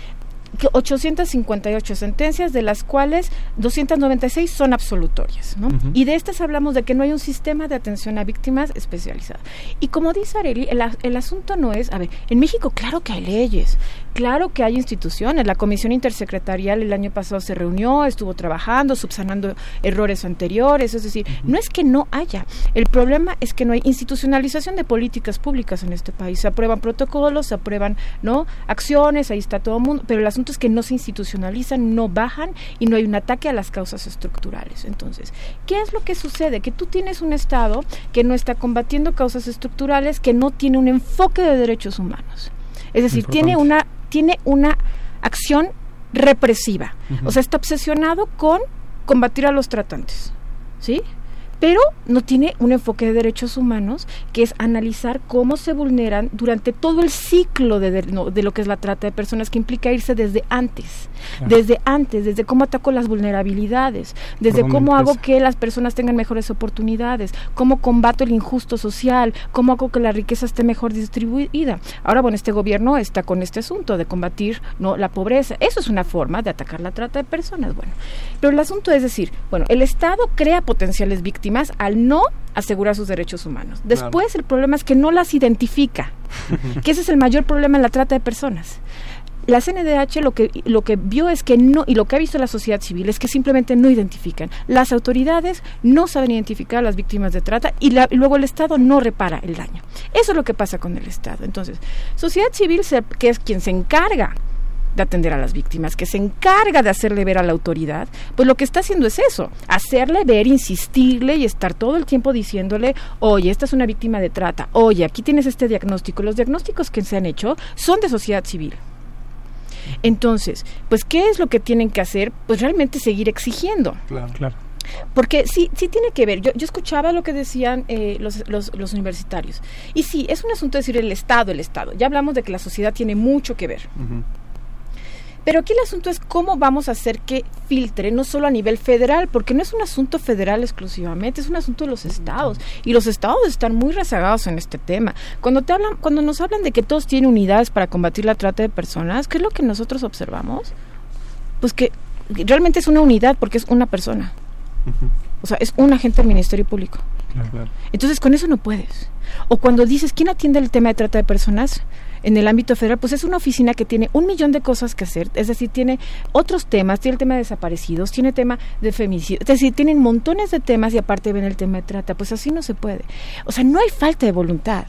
858 sentencias, de las cuales 296 son absolutorias. ¿no? Uh -huh. Y de estas hablamos de que no hay un sistema de atención a víctimas especializado. Y como dice Areli, el, el asunto no es, a ver, en México claro que hay leyes, claro que hay instituciones. La Comisión Intersecretarial el año pasado se reunió, estuvo trabajando, subsanando errores anteriores. Es decir, no es que no haya. El problema es que no hay institucionalización de políticas públicas en este país. Se aprueban protocolos, se aprueban no acciones, ahí está todo el mundo, pero el asunto es que no se institucionalizan, no bajan y no hay un ataque a las causas estructurales. Entonces, ¿qué es lo que sucede? Que tú tienes un Estado que no está combatiendo causas estructurales, que no tiene un enfoque de derechos humanos. Es decir, Importante. tiene una, tiene una acción represiva. Uh -huh. O sea, está obsesionado con combatir a los tratantes. ¿Sí? Pero no tiene un enfoque de derechos humanos que es analizar cómo se vulneran durante todo el ciclo de, de, no, de lo que es la trata de personas, que implica irse desde antes, ah. desde antes, desde cómo ataco las vulnerabilidades, desde cómo hago que las personas tengan mejores oportunidades, cómo combato el injusto social, cómo hago que la riqueza esté mejor distribuida. Ahora, bueno, este gobierno está con este asunto de combatir no la pobreza. Eso es una forma de atacar la trata de personas. Bueno, pero el asunto es decir, bueno, el Estado crea potenciales víctimas víctimas al no asegurar sus derechos humanos. Después claro. el problema es que no las identifica, que ese es el mayor problema en la trata de personas. La CNDH lo que lo que vio es que no y lo que ha visto la sociedad civil es que simplemente no identifican. Las autoridades no saben identificar a las víctimas de trata y, la, y luego el Estado no repara el daño. Eso es lo que pasa con el Estado. Entonces, sociedad civil se, que es quien se encarga de atender a las víctimas, que se encarga de hacerle ver a la autoridad, pues lo que está haciendo es eso, hacerle ver, insistirle y estar todo el tiempo diciéndole, oye, esta es una víctima de trata, oye, aquí tienes este diagnóstico. Los diagnósticos que se han hecho son de sociedad civil. Entonces, pues, ¿qué es lo que tienen que hacer? Pues realmente seguir exigiendo. Claro, claro. Porque sí, sí tiene que ver. Yo, yo escuchaba lo que decían eh, los, los, los, universitarios. Y sí, es un asunto de decir el Estado, el Estado. Ya hablamos de que la sociedad tiene mucho que ver. Uh -huh. Pero aquí el asunto es cómo vamos a hacer que filtre, no solo a nivel federal, porque no es un asunto federal exclusivamente, es un asunto de los estados. Y los estados están muy rezagados en este tema. Cuando, te hablan, cuando nos hablan de que todos tienen unidades para combatir la trata de personas, ¿qué es lo que nosotros observamos? Pues que realmente es una unidad porque es una persona. Uh -huh. O sea, es un agente del Ministerio Público. Claro. Entonces, con eso no puedes. O cuando dices, ¿quién atiende el tema de trata de personas? En el ámbito federal, pues es una oficina que tiene un millón de cosas que hacer, es decir, tiene otros temas, tiene el tema de desaparecidos, tiene tema de femicidio, es decir, tienen montones de temas y aparte ven el tema de trata, pues así no se puede. O sea, no hay falta de voluntad.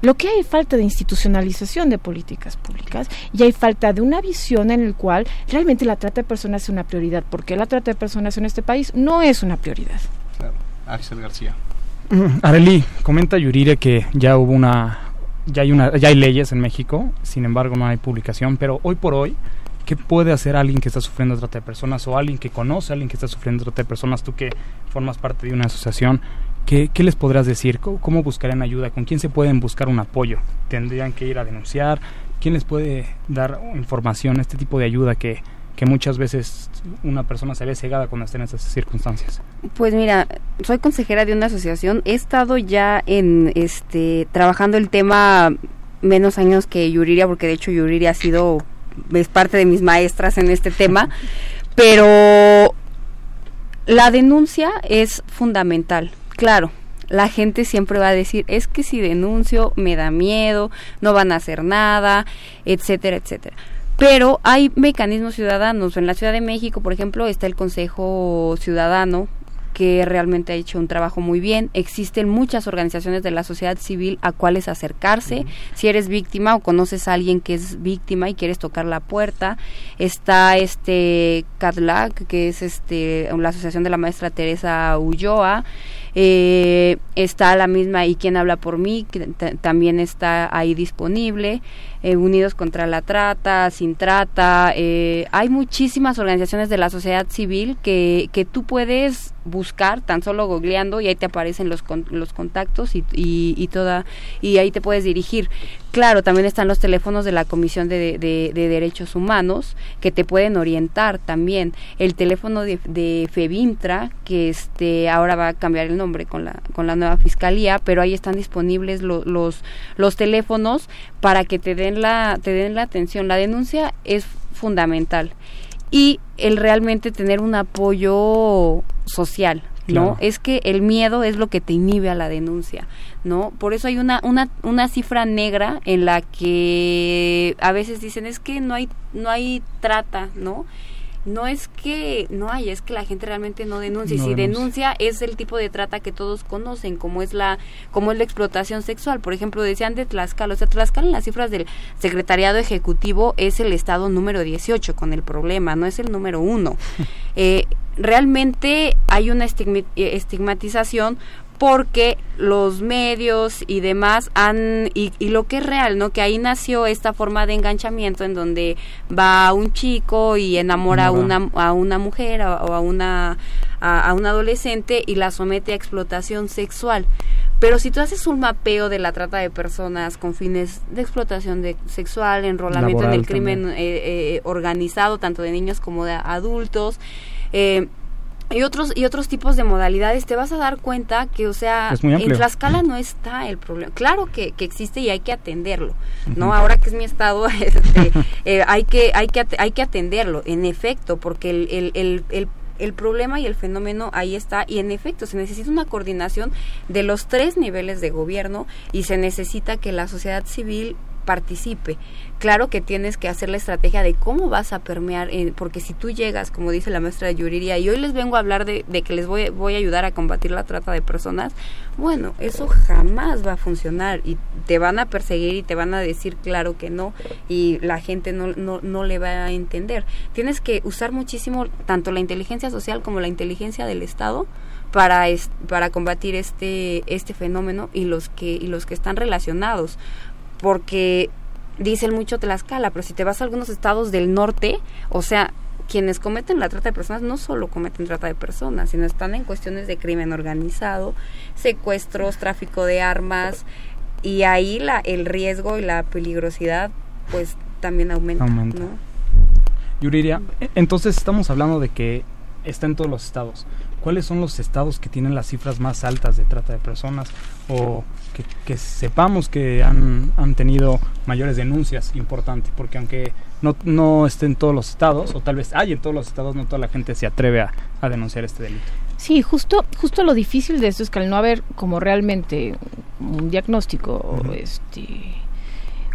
Lo que hay falta de institucionalización de políticas públicas y hay falta de una visión en el cual realmente la trata de personas es una prioridad, porque la trata de personas en este país no es una prioridad. Claro. Axel García. Areli, comenta Yurire que ya hubo una ya hay una ya hay leyes en México, sin embargo no hay publicación, pero hoy por hoy ¿qué puede hacer alguien que está sufriendo trata de personas o alguien que conoce a alguien que está sufriendo trata de personas, tú que formas parte de una asociación? ¿Qué, qué les podrás decir? ¿Cómo, ¿Cómo buscarían ayuda? ¿Con quién se pueden buscar un apoyo? ¿Tendrían que ir a denunciar? ¿Quién les puede dar información, este tipo de ayuda que, que muchas veces una persona se ve cegada cuando está en esas circunstancias? Pues mira, soy consejera de una asociación, he estado ya en este trabajando el tema menos años que Yuriria, porque de hecho Yuriria ha sido es parte de mis maestras en este tema, pero la denuncia es fundamental. Claro, la gente siempre va a decir, es que si denuncio me da miedo, no van a hacer nada, etcétera, etcétera. Pero hay mecanismos ciudadanos. En la Ciudad de México, por ejemplo, está el Consejo Ciudadano, que realmente ha hecho un trabajo muy bien. Existen muchas organizaciones de la sociedad civil a cuales acercarse. Si eres víctima o conoces a alguien que es víctima y quieres tocar la puerta, está este CADLAC, que es este la asociación de la maestra Teresa Ulloa. Eh, está la misma y quien habla por mí, también está ahí disponible. Eh, Unidos contra la Trata, Sin Trata. Eh, hay muchísimas organizaciones de la sociedad civil que, que tú puedes buscar tan solo googleando y ahí te aparecen los, los contactos y, y, toda y ahí te puedes dirigir. Claro, también están los teléfonos de la Comisión de, de, Derechos Humanos que te pueden orientar también. El teléfono de, de FEBINTRA, que este ahora va a cambiar el nombre con la, con la nueva fiscalía, pero ahí están disponibles los, los teléfonos para que te den la, te den la atención. La denuncia es fundamental. Y el realmente tener un apoyo social, ¿no? Es que el miedo es lo que te inhibe a la denuncia, ¿no? Por eso hay una, una, una cifra negra en la que a veces dicen es que no hay, no hay trata, ¿no? no es que no hay, es que la gente realmente no denuncia. y si denuncia. es el tipo de trata que todos conocen, como es la como es la explotación sexual. Por ejemplo, decían de Tlaxcala, o sea, Tlaxcala en las cifras del Secretariado Ejecutivo es el estado número 18 con el problema, no es el número uno. eh, realmente hay una estigmatización porque los medios y demás han y, lo que es real no que ahí nació esta forma de enganchamiento en donde va un chico y enamora a una a una mujer o a una a, un adolescente y la somete a explotación sexual. Pero si tú haces un mapeo de la trata de personas con fines de explotación de, sexual, enrolamiento en el crimen eh, eh, organizado, tanto de niños como de adultos, eh, y otros y otros tipos de modalidades te vas a dar cuenta que o sea en Tlaxcala no está el problema. Claro que, que existe y hay que atenderlo no ahora que es mi estado este, eh, hay que hay que hay que atenderlo en efecto porque el, el, el, el el problema y el fenómeno ahí está y en efecto se necesita una coordinación de los tres niveles de gobierno y se necesita que la sociedad civil participe. Claro que tienes que hacer la estrategia de cómo vas a permear, eh, porque si tú llegas, como dice la maestra de Yuriria, y hoy les vengo a hablar de, que les voy, voy a ayudar a combatir la trata de personas, bueno, eso jamás va a funcionar y te van a perseguir y te van a decir claro que no y la gente no le va a entender. Tienes que usar muchísimo tanto la inteligencia social como la inteligencia del Estado para, para combatir este, este fenómeno y los que, y los que están relacionados porque dicen mucho Tlaxcala, pero si te vas a algunos estados del norte, o sea, quienes cometen la trata de personas no solo cometen trata de personas, sino están en cuestiones de crimen organizado, secuestros, tráfico de armas, y ahí la, el riesgo y la peligrosidad pues también aumenta. Yuriria, e, entonces estamos hablando de que está en todos los estados. ¿Cuáles son los estados que tienen las cifras más altas de trata de personas o que, sepamos que han, han, tenido mayores denuncias importantes, porque aunque no, no esté en todos los estados, o tal vez hay en todos los estados, no toda la gente se atreve a, a denunciar este delito. Sí, justo, justo lo difícil de esto es que al no haber como realmente un diagnóstico, este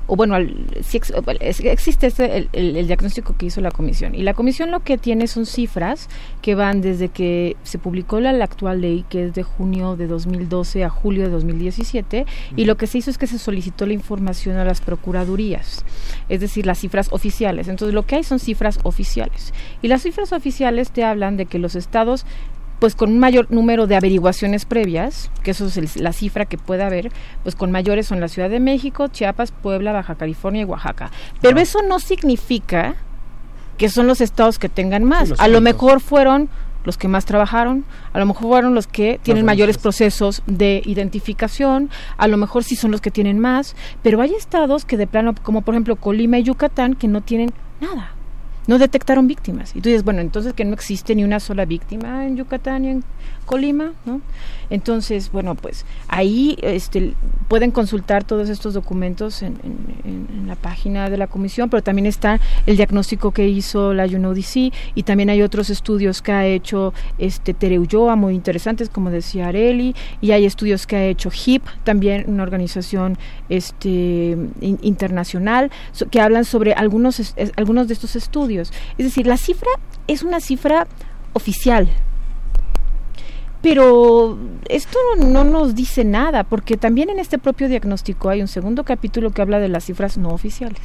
o bueno, si existe este, el, diagnóstico que hizo la comisión. Y la comisión lo que tiene son cifras que van desde que se publicó la, actual ley, que es de junio de 2012 a julio de 2017, y lo que se hizo es que se solicitó la información a las procuradurías, es decir, las cifras oficiales. Entonces, lo que hay son cifras oficiales. Y las cifras oficiales te hablan de que los estados pues con un mayor número de averiguaciones previas, que eso es la cifra que puede haber, pues con mayores son la Ciudad de México, Chiapas, Puebla, Baja California y Oaxaca. Pero eso no significa que son los estados que tengan más. a lo mejor fueron los que más trabajaron, a lo mejor fueron los que tienen mayores procesos de identificación, a lo mejor sí son los que tienen más, pero hay estados que de plano, como por ejemplo Colima y Yucatán, que no tienen nada no detectaron víctimas. Y tú dices, bueno, entonces que no existe ni una sola víctima en Yucatán y en Colima, ¿no? Entonces, bueno, pues ahí este, pueden consultar todos estos documentos en, la página de la comisión, pero también está el diagnóstico que hizo la UNODC y también hay otros estudios que ha hecho este Tereuyoa muy interesantes, como decía Areli, y hay estudios que ha hecho HIP, también una organización este, internacional, que hablan sobre algunos, algunos de estos estudios. Es decir, la cifra es una cifra oficial, pero esto no nos dice nada, porque también en este propio diagnóstico hay un segundo capítulo que habla de las cifras no oficiales.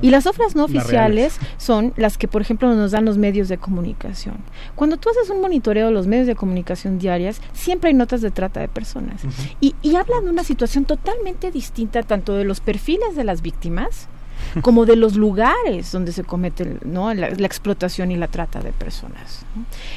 Y las cifras no oficiales son las que, por ejemplo, nos dan los medios de comunicación. Cuando tú haces un monitoreo de los medios de comunicación diarias, siempre hay notas de trata de personas. y, y hablan de una situación totalmente distinta, tanto de los perfiles de las víctimas, como de los lugares donde se comete ¿no? la, explotación y la trata de personas.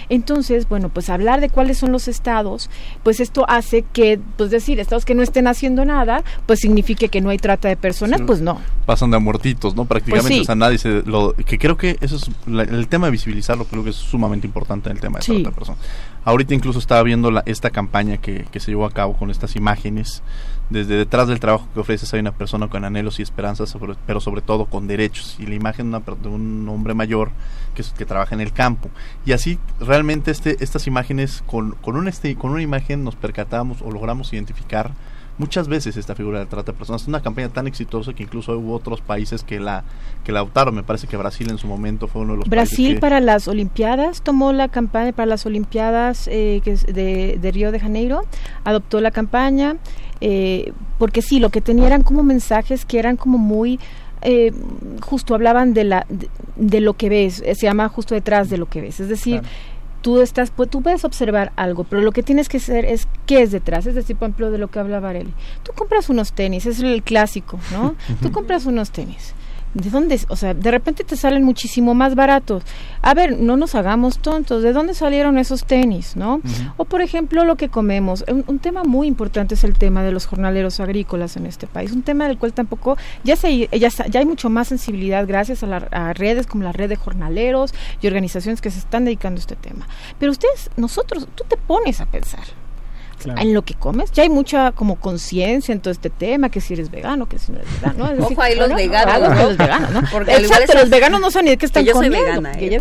Entonces, bueno, pues hablar de cuáles son los estados, pues esto hace que, pues decir, estados que no estén haciendo nada, pues signifique que no hay trata de personas, pues no. Pasan de muertitos, ¿no? Prácticamente, pues nadie se lo, que creo que eso es el tema de visibilizarlo, creo que es sumamente importante en el tema de trata de personas. Ahorita incluso estaba viendo la, esta campaña que, que se llevó a cabo con estas imágenes desde detrás del trabajo que ofreces hay una persona con anhelos y esperanzas, pero sobre todo con derechos. Y la imagen de, un hombre mayor que, que, trabaja en el campo. Y así realmente este, estas imágenes, con, con, un este, con una imagen nos percatamos o logramos identificar muchas veces esta figura de trata de personas. Es una campaña tan exitosa que incluso hubo otros países que la que la adoptaron. Me parece que Brasil en su momento fue uno de los Brasil para las Olimpiadas tomó la campaña para las Olimpiadas eh, que es de, de Río de Janeiro, adoptó la campaña. Eh, porque sí, lo que tenía eran como mensajes que eran como muy... Eh, justo hablaban de, la, de, lo que ves, eh, se llama justo detrás de lo que ves, es decir, tú estás, pues, tú puedes observar algo, pero lo que tienes que hacer es qué es detrás, es decir, por ejemplo, de lo que habla Varela. Tú compras unos tenis, es el clásico, ¿no? tú compras unos tenis ¿de dónde? O sea, de repente te salen muchísimo más baratos. A ver, no nos hagamos tontos, ¿de dónde salieron esos tenis, no? O por ejemplo, lo que comemos. Un, tema muy importante es el tema de los jornaleros agrícolas en este país, un tema del cual tampoco ya se ya, ya hay mucho más sensibilidad gracias a, a redes como la red de jornaleros y organizaciones que se están dedicando a este tema. Pero ustedes, nosotros, tú te pones a pensar en lo que comes. Ya hay mucha como conciencia en todo este tema, que si eres vegano, que si no eres vegano. Es Ojo, ahí los veganos, los veganos, ¿no? Porque Exacto, los veganos no saben ni de qué están comiendo. Eh,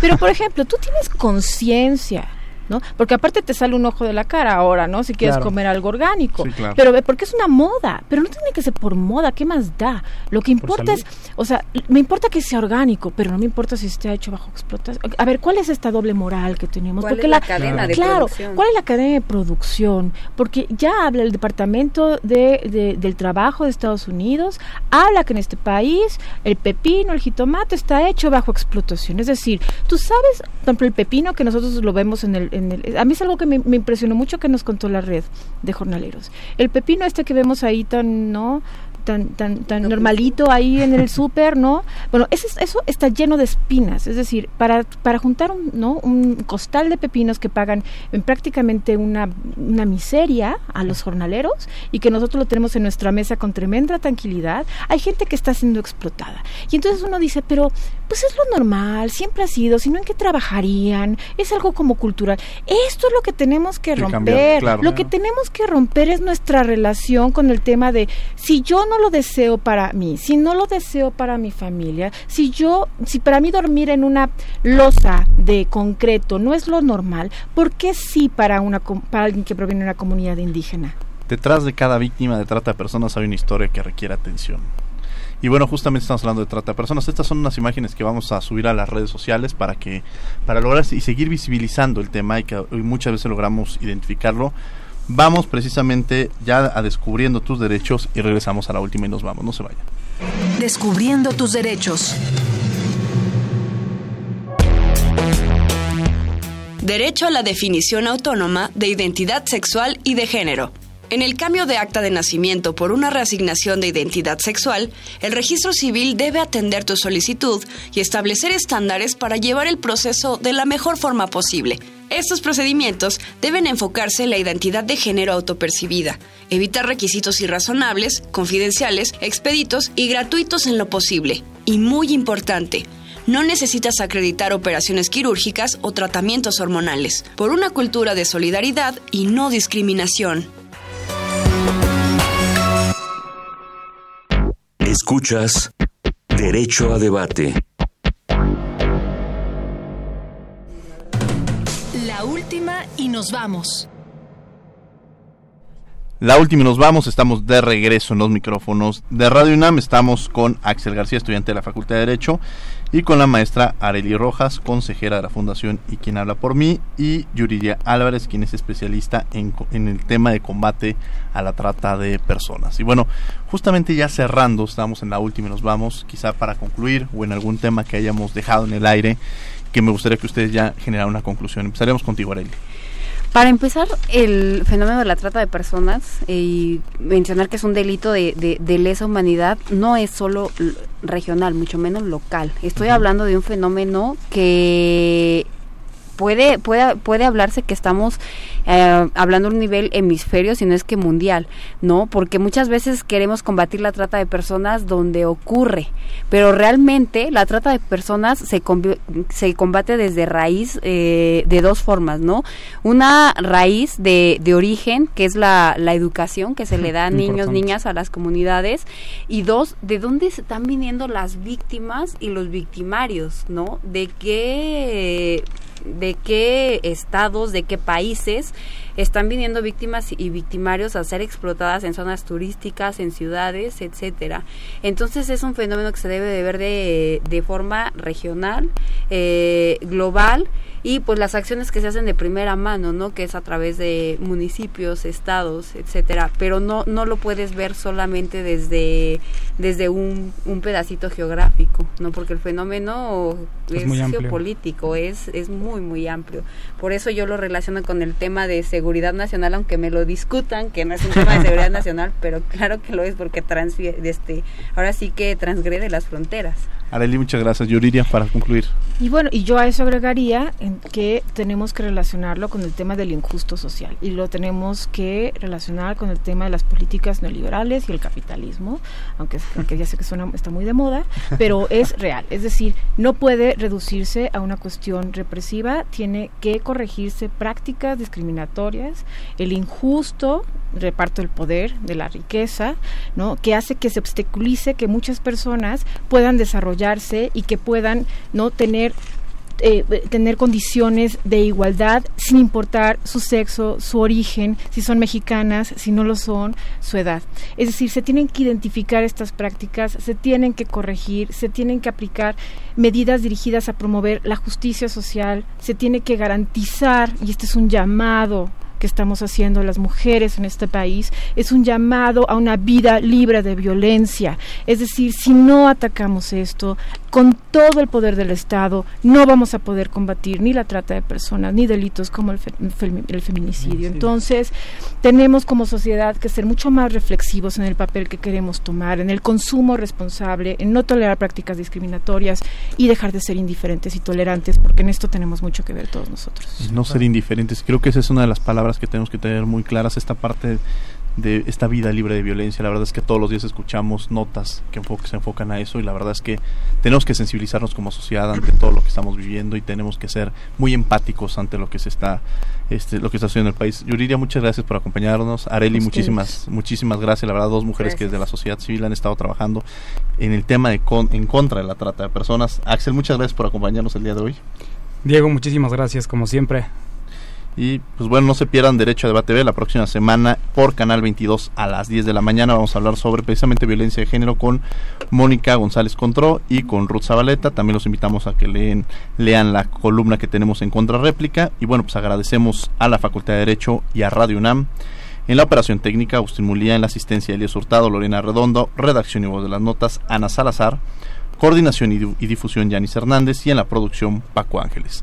pero por ejemplo, tú tienes conciencia ¿no? Porque aparte te sale un ojo de la cara ahora, ¿no? Si quieres comer algo orgánico. Pero porque es una moda, pero no tiene que ser por moda, ¿qué más da? Lo que importa es, o sea, me importa que sea orgánico, pero no me importa si esté hecho bajo explotación. A ver, ¿cuál es esta doble moral que tenemos? ¿Cuál porque es la, cadena de claro, ¿cuál es la cadena de producción? Porque ya habla el Departamento de, del Trabajo de Estados Unidos, habla que en este país el pepino, el jitomate está hecho bajo explotación. Es decir, tú sabes, por ejemplo, el pepino que nosotros lo vemos en el a mí es algo que me, impresionó mucho que nos contó la red de jornaleros. El pepino este que vemos ahí tan, ¿no? tan, tan, tan normalito ahí en el súper, ¿no? Bueno, eso, eso está lleno de espinas, es decir, para, para juntar un, ¿no? un costal de pepinos que pagan en prácticamente una, una miseria a los jornaleros y que nosotros lo tenemos en nuestra mesa con tremenda tranquilidad, hay gente que está siendo explotada. Y entonces uno dice, pero pues es lo normal, siempre ha sido, si no en qué trabajarían, es algo como cultural. Esto es lo que tenemos que romper. Lo que tenemos que romper es nuestra relación con el tema de si yo no lo deseo para mí, si no lo deseo para mi familia, si yo, si para mí dormir en una losa de concreto no es lo normal, ¿por qué sí para, una, para alguien que proviene de una comunidad indígena? Detrás de cada víctima de trata de personas hay una historia que requiere atención. Y bueno, justamente estamos hablando de trata de personas. Estas son unas imágenes que vamos a subir a las redes sociales para que para lograr y seguir visibilizando el tema y que muchas veces logramos identificarlo Vamos precisamente ya a descubriendo tus derechos y regresamos a la última y nos vamos, no se vayan. Descubriendo tus derechos. Derecho a la definición autónoma de identidad sexual y de género. En el cambio de acta de nacimiento por una reasignación de identidad sexual, el registro civil debe atender tu solicitud y establecer estándares para llevar el proceso de la mejor forma posible. Estos procedimientos deben enfocarse en la identidad de género autopercibida, evitar requisitos irrazonables, confidenciales, expeditos y gratuitos en lo posible. Y muy importante, no necesitas acreditar operaciones quirúrgicas o tratamientos hormonales, por una cultura de solidaridad y no discriminación. Escuchas Derecho a Debate. La última y nos vamos. La última y nos vamos, estamos de regreso en los micrófonos de Radio UNAM, estamos con Axel García, estudiante de la Facultad de Derecho, y con la maestra Areli Rojas, consejera de la Fundación y quien habla por mí, y Yuridia Álvarez, quien es especialista en, en el tema de combate a la trata de personas. Y bueno, justamente ya cerrando, estamos en la última y nos vamos, quizá para concluir o en algún tema que hayamos dejado en el aire, que me gustaría que ustedes ya generaran una conclusión. Empezaremos contigo, Areli. Para empezar, el fenómeno de la trata de personas eh, y mencionar que es un delito de, de, de, lesa humanidad no es solo regional, mucho menos local. Estoy uh -huh. hablando de un fenómeno que puede, puede, puede hablarse que estamos eh, hablando a un nivel hemisferio, si no es que mundial, ¿no? Porque muchas veces queremos combatir la trata de personas donde ocurre, pero realmente la trata de personas se, se combate desde raíz eh, de dos formas, ¿no? Una raíz de, de origen, que es la, la, educación que se le da a niños, niñas, a las comunidades, y dos, de dónde se están viniendo las víctimas y los victimarios, ¿no? De qué de qué estados, de qué países están viniendo víctimas y victimarios a ser explotadas en zonas turísticas, en ciudades, etcétera. Entonces es un fenómeno que se debe de ver de, de forma regional, eh, global y pues las acciones que se hacen de primera mano, ¿no? Que es a través de municipios, estados, etcétera, pero no no lo puedes ver solamente desde desde un, un pedacito geográfico, ¿no? Porque el fenómeno es, es geopolítico, es es muy muy amplio. Por eso yo lo relaciono con el tema de seguridad nacional, aunque me lo discutan, que no es un tema de seguridad nacional, pero claro que lo es porque transfiere, este, ahora sí que transgrede las fronteras. Areli, muchas gracias. Yuriria, para concluir. Y bueno, y yo a eso agregaría en que tenemos que relacionarlo con el tema del injusto social y lo tenemos que relacionar con el tema de las políticas neoliberales y el capitalismo, aunque, aunque ya sé que suena, está muy de moda, pero es real. Es decir, no puede reducirse a una cuestión represiva, tiene que corregirse prácticas discriminatorias, el injusto reparto del poder, de la riqueza, ¿no? que hace que se obstaculice que muchas personas puedan desarrollarse y que puedan no tener eh, tener condiciones de igualdad sin importar su sexo, su origen, si son mexicanas, si no lo son, su edad. Es decir, se tienen que identificar estas prácticas, se tienen que corregir, se tienen que aplicar medidas dirigidas a promover la justicia social, se tiene que garantizar, y este es un llamado que estamos haciendo las mujeres en este país es un llamado a una vida libre de violencia. Es decir, si no atacamos esto con todo el poder del Estado, no vamos a poder combatir ni la trata de personas ni delitos como el, fe el feminicidio. Entonces, tenemos como sociedad que ser mucho más reflexivos en el papel que queremos tomar, en el consumo responsable, en no tolerar prácticas discriminatorias y dejar de ser indiferentes y tolerantes, porque en esto tenemos mucho que ver todos nosotros. No ser indiferentes, creo que esa es una de las palabras que tenemos que tener muy claras, esta parte de esta vida libre de violencia. La verdad es que todos los días escuchamos notas que se enfocan a eso y la verdad es que tenemos que sensibilizarnos como sociedad ante todo lo que estamos viviendo y tenemos que ser muy empáticos ante lo que se está este, lo que está sucediendo en el país. Yuriria, muchas gracias por acompañarnos. Areli, muchísimas muchísimas gracias. La verdad, dos mujeres gracias. que desde la sociedad civil han estado trabajando en el tema de con, en contra de la trata de personas. Axel, muchas gracias por acompañarnos el día de hoy. Diego, muchísimas gracias como siempre. Y pues bueno, no se pierdan Derecho a Debate B la próxima semana por Canal 22 a las 10 de la mañana. Vamos a hablar sobre precisamente violencia de género con Mónica González Contró y con Ruth Zabaleta. También los invitamos a que leen, lean la columna que tenemos en Contrarréplica. Y bueno, pues agradecemos a la Facultad de Derecho y a Radio UNAM. En la operación técnica, Agustín Mulía, en la asistencia Elias Hurtado, Lorena Redondo, redacción y voz de las notas, Ana Salazar, coordinación y difusión Yanis Hernández y en la producción Paco Ángeles.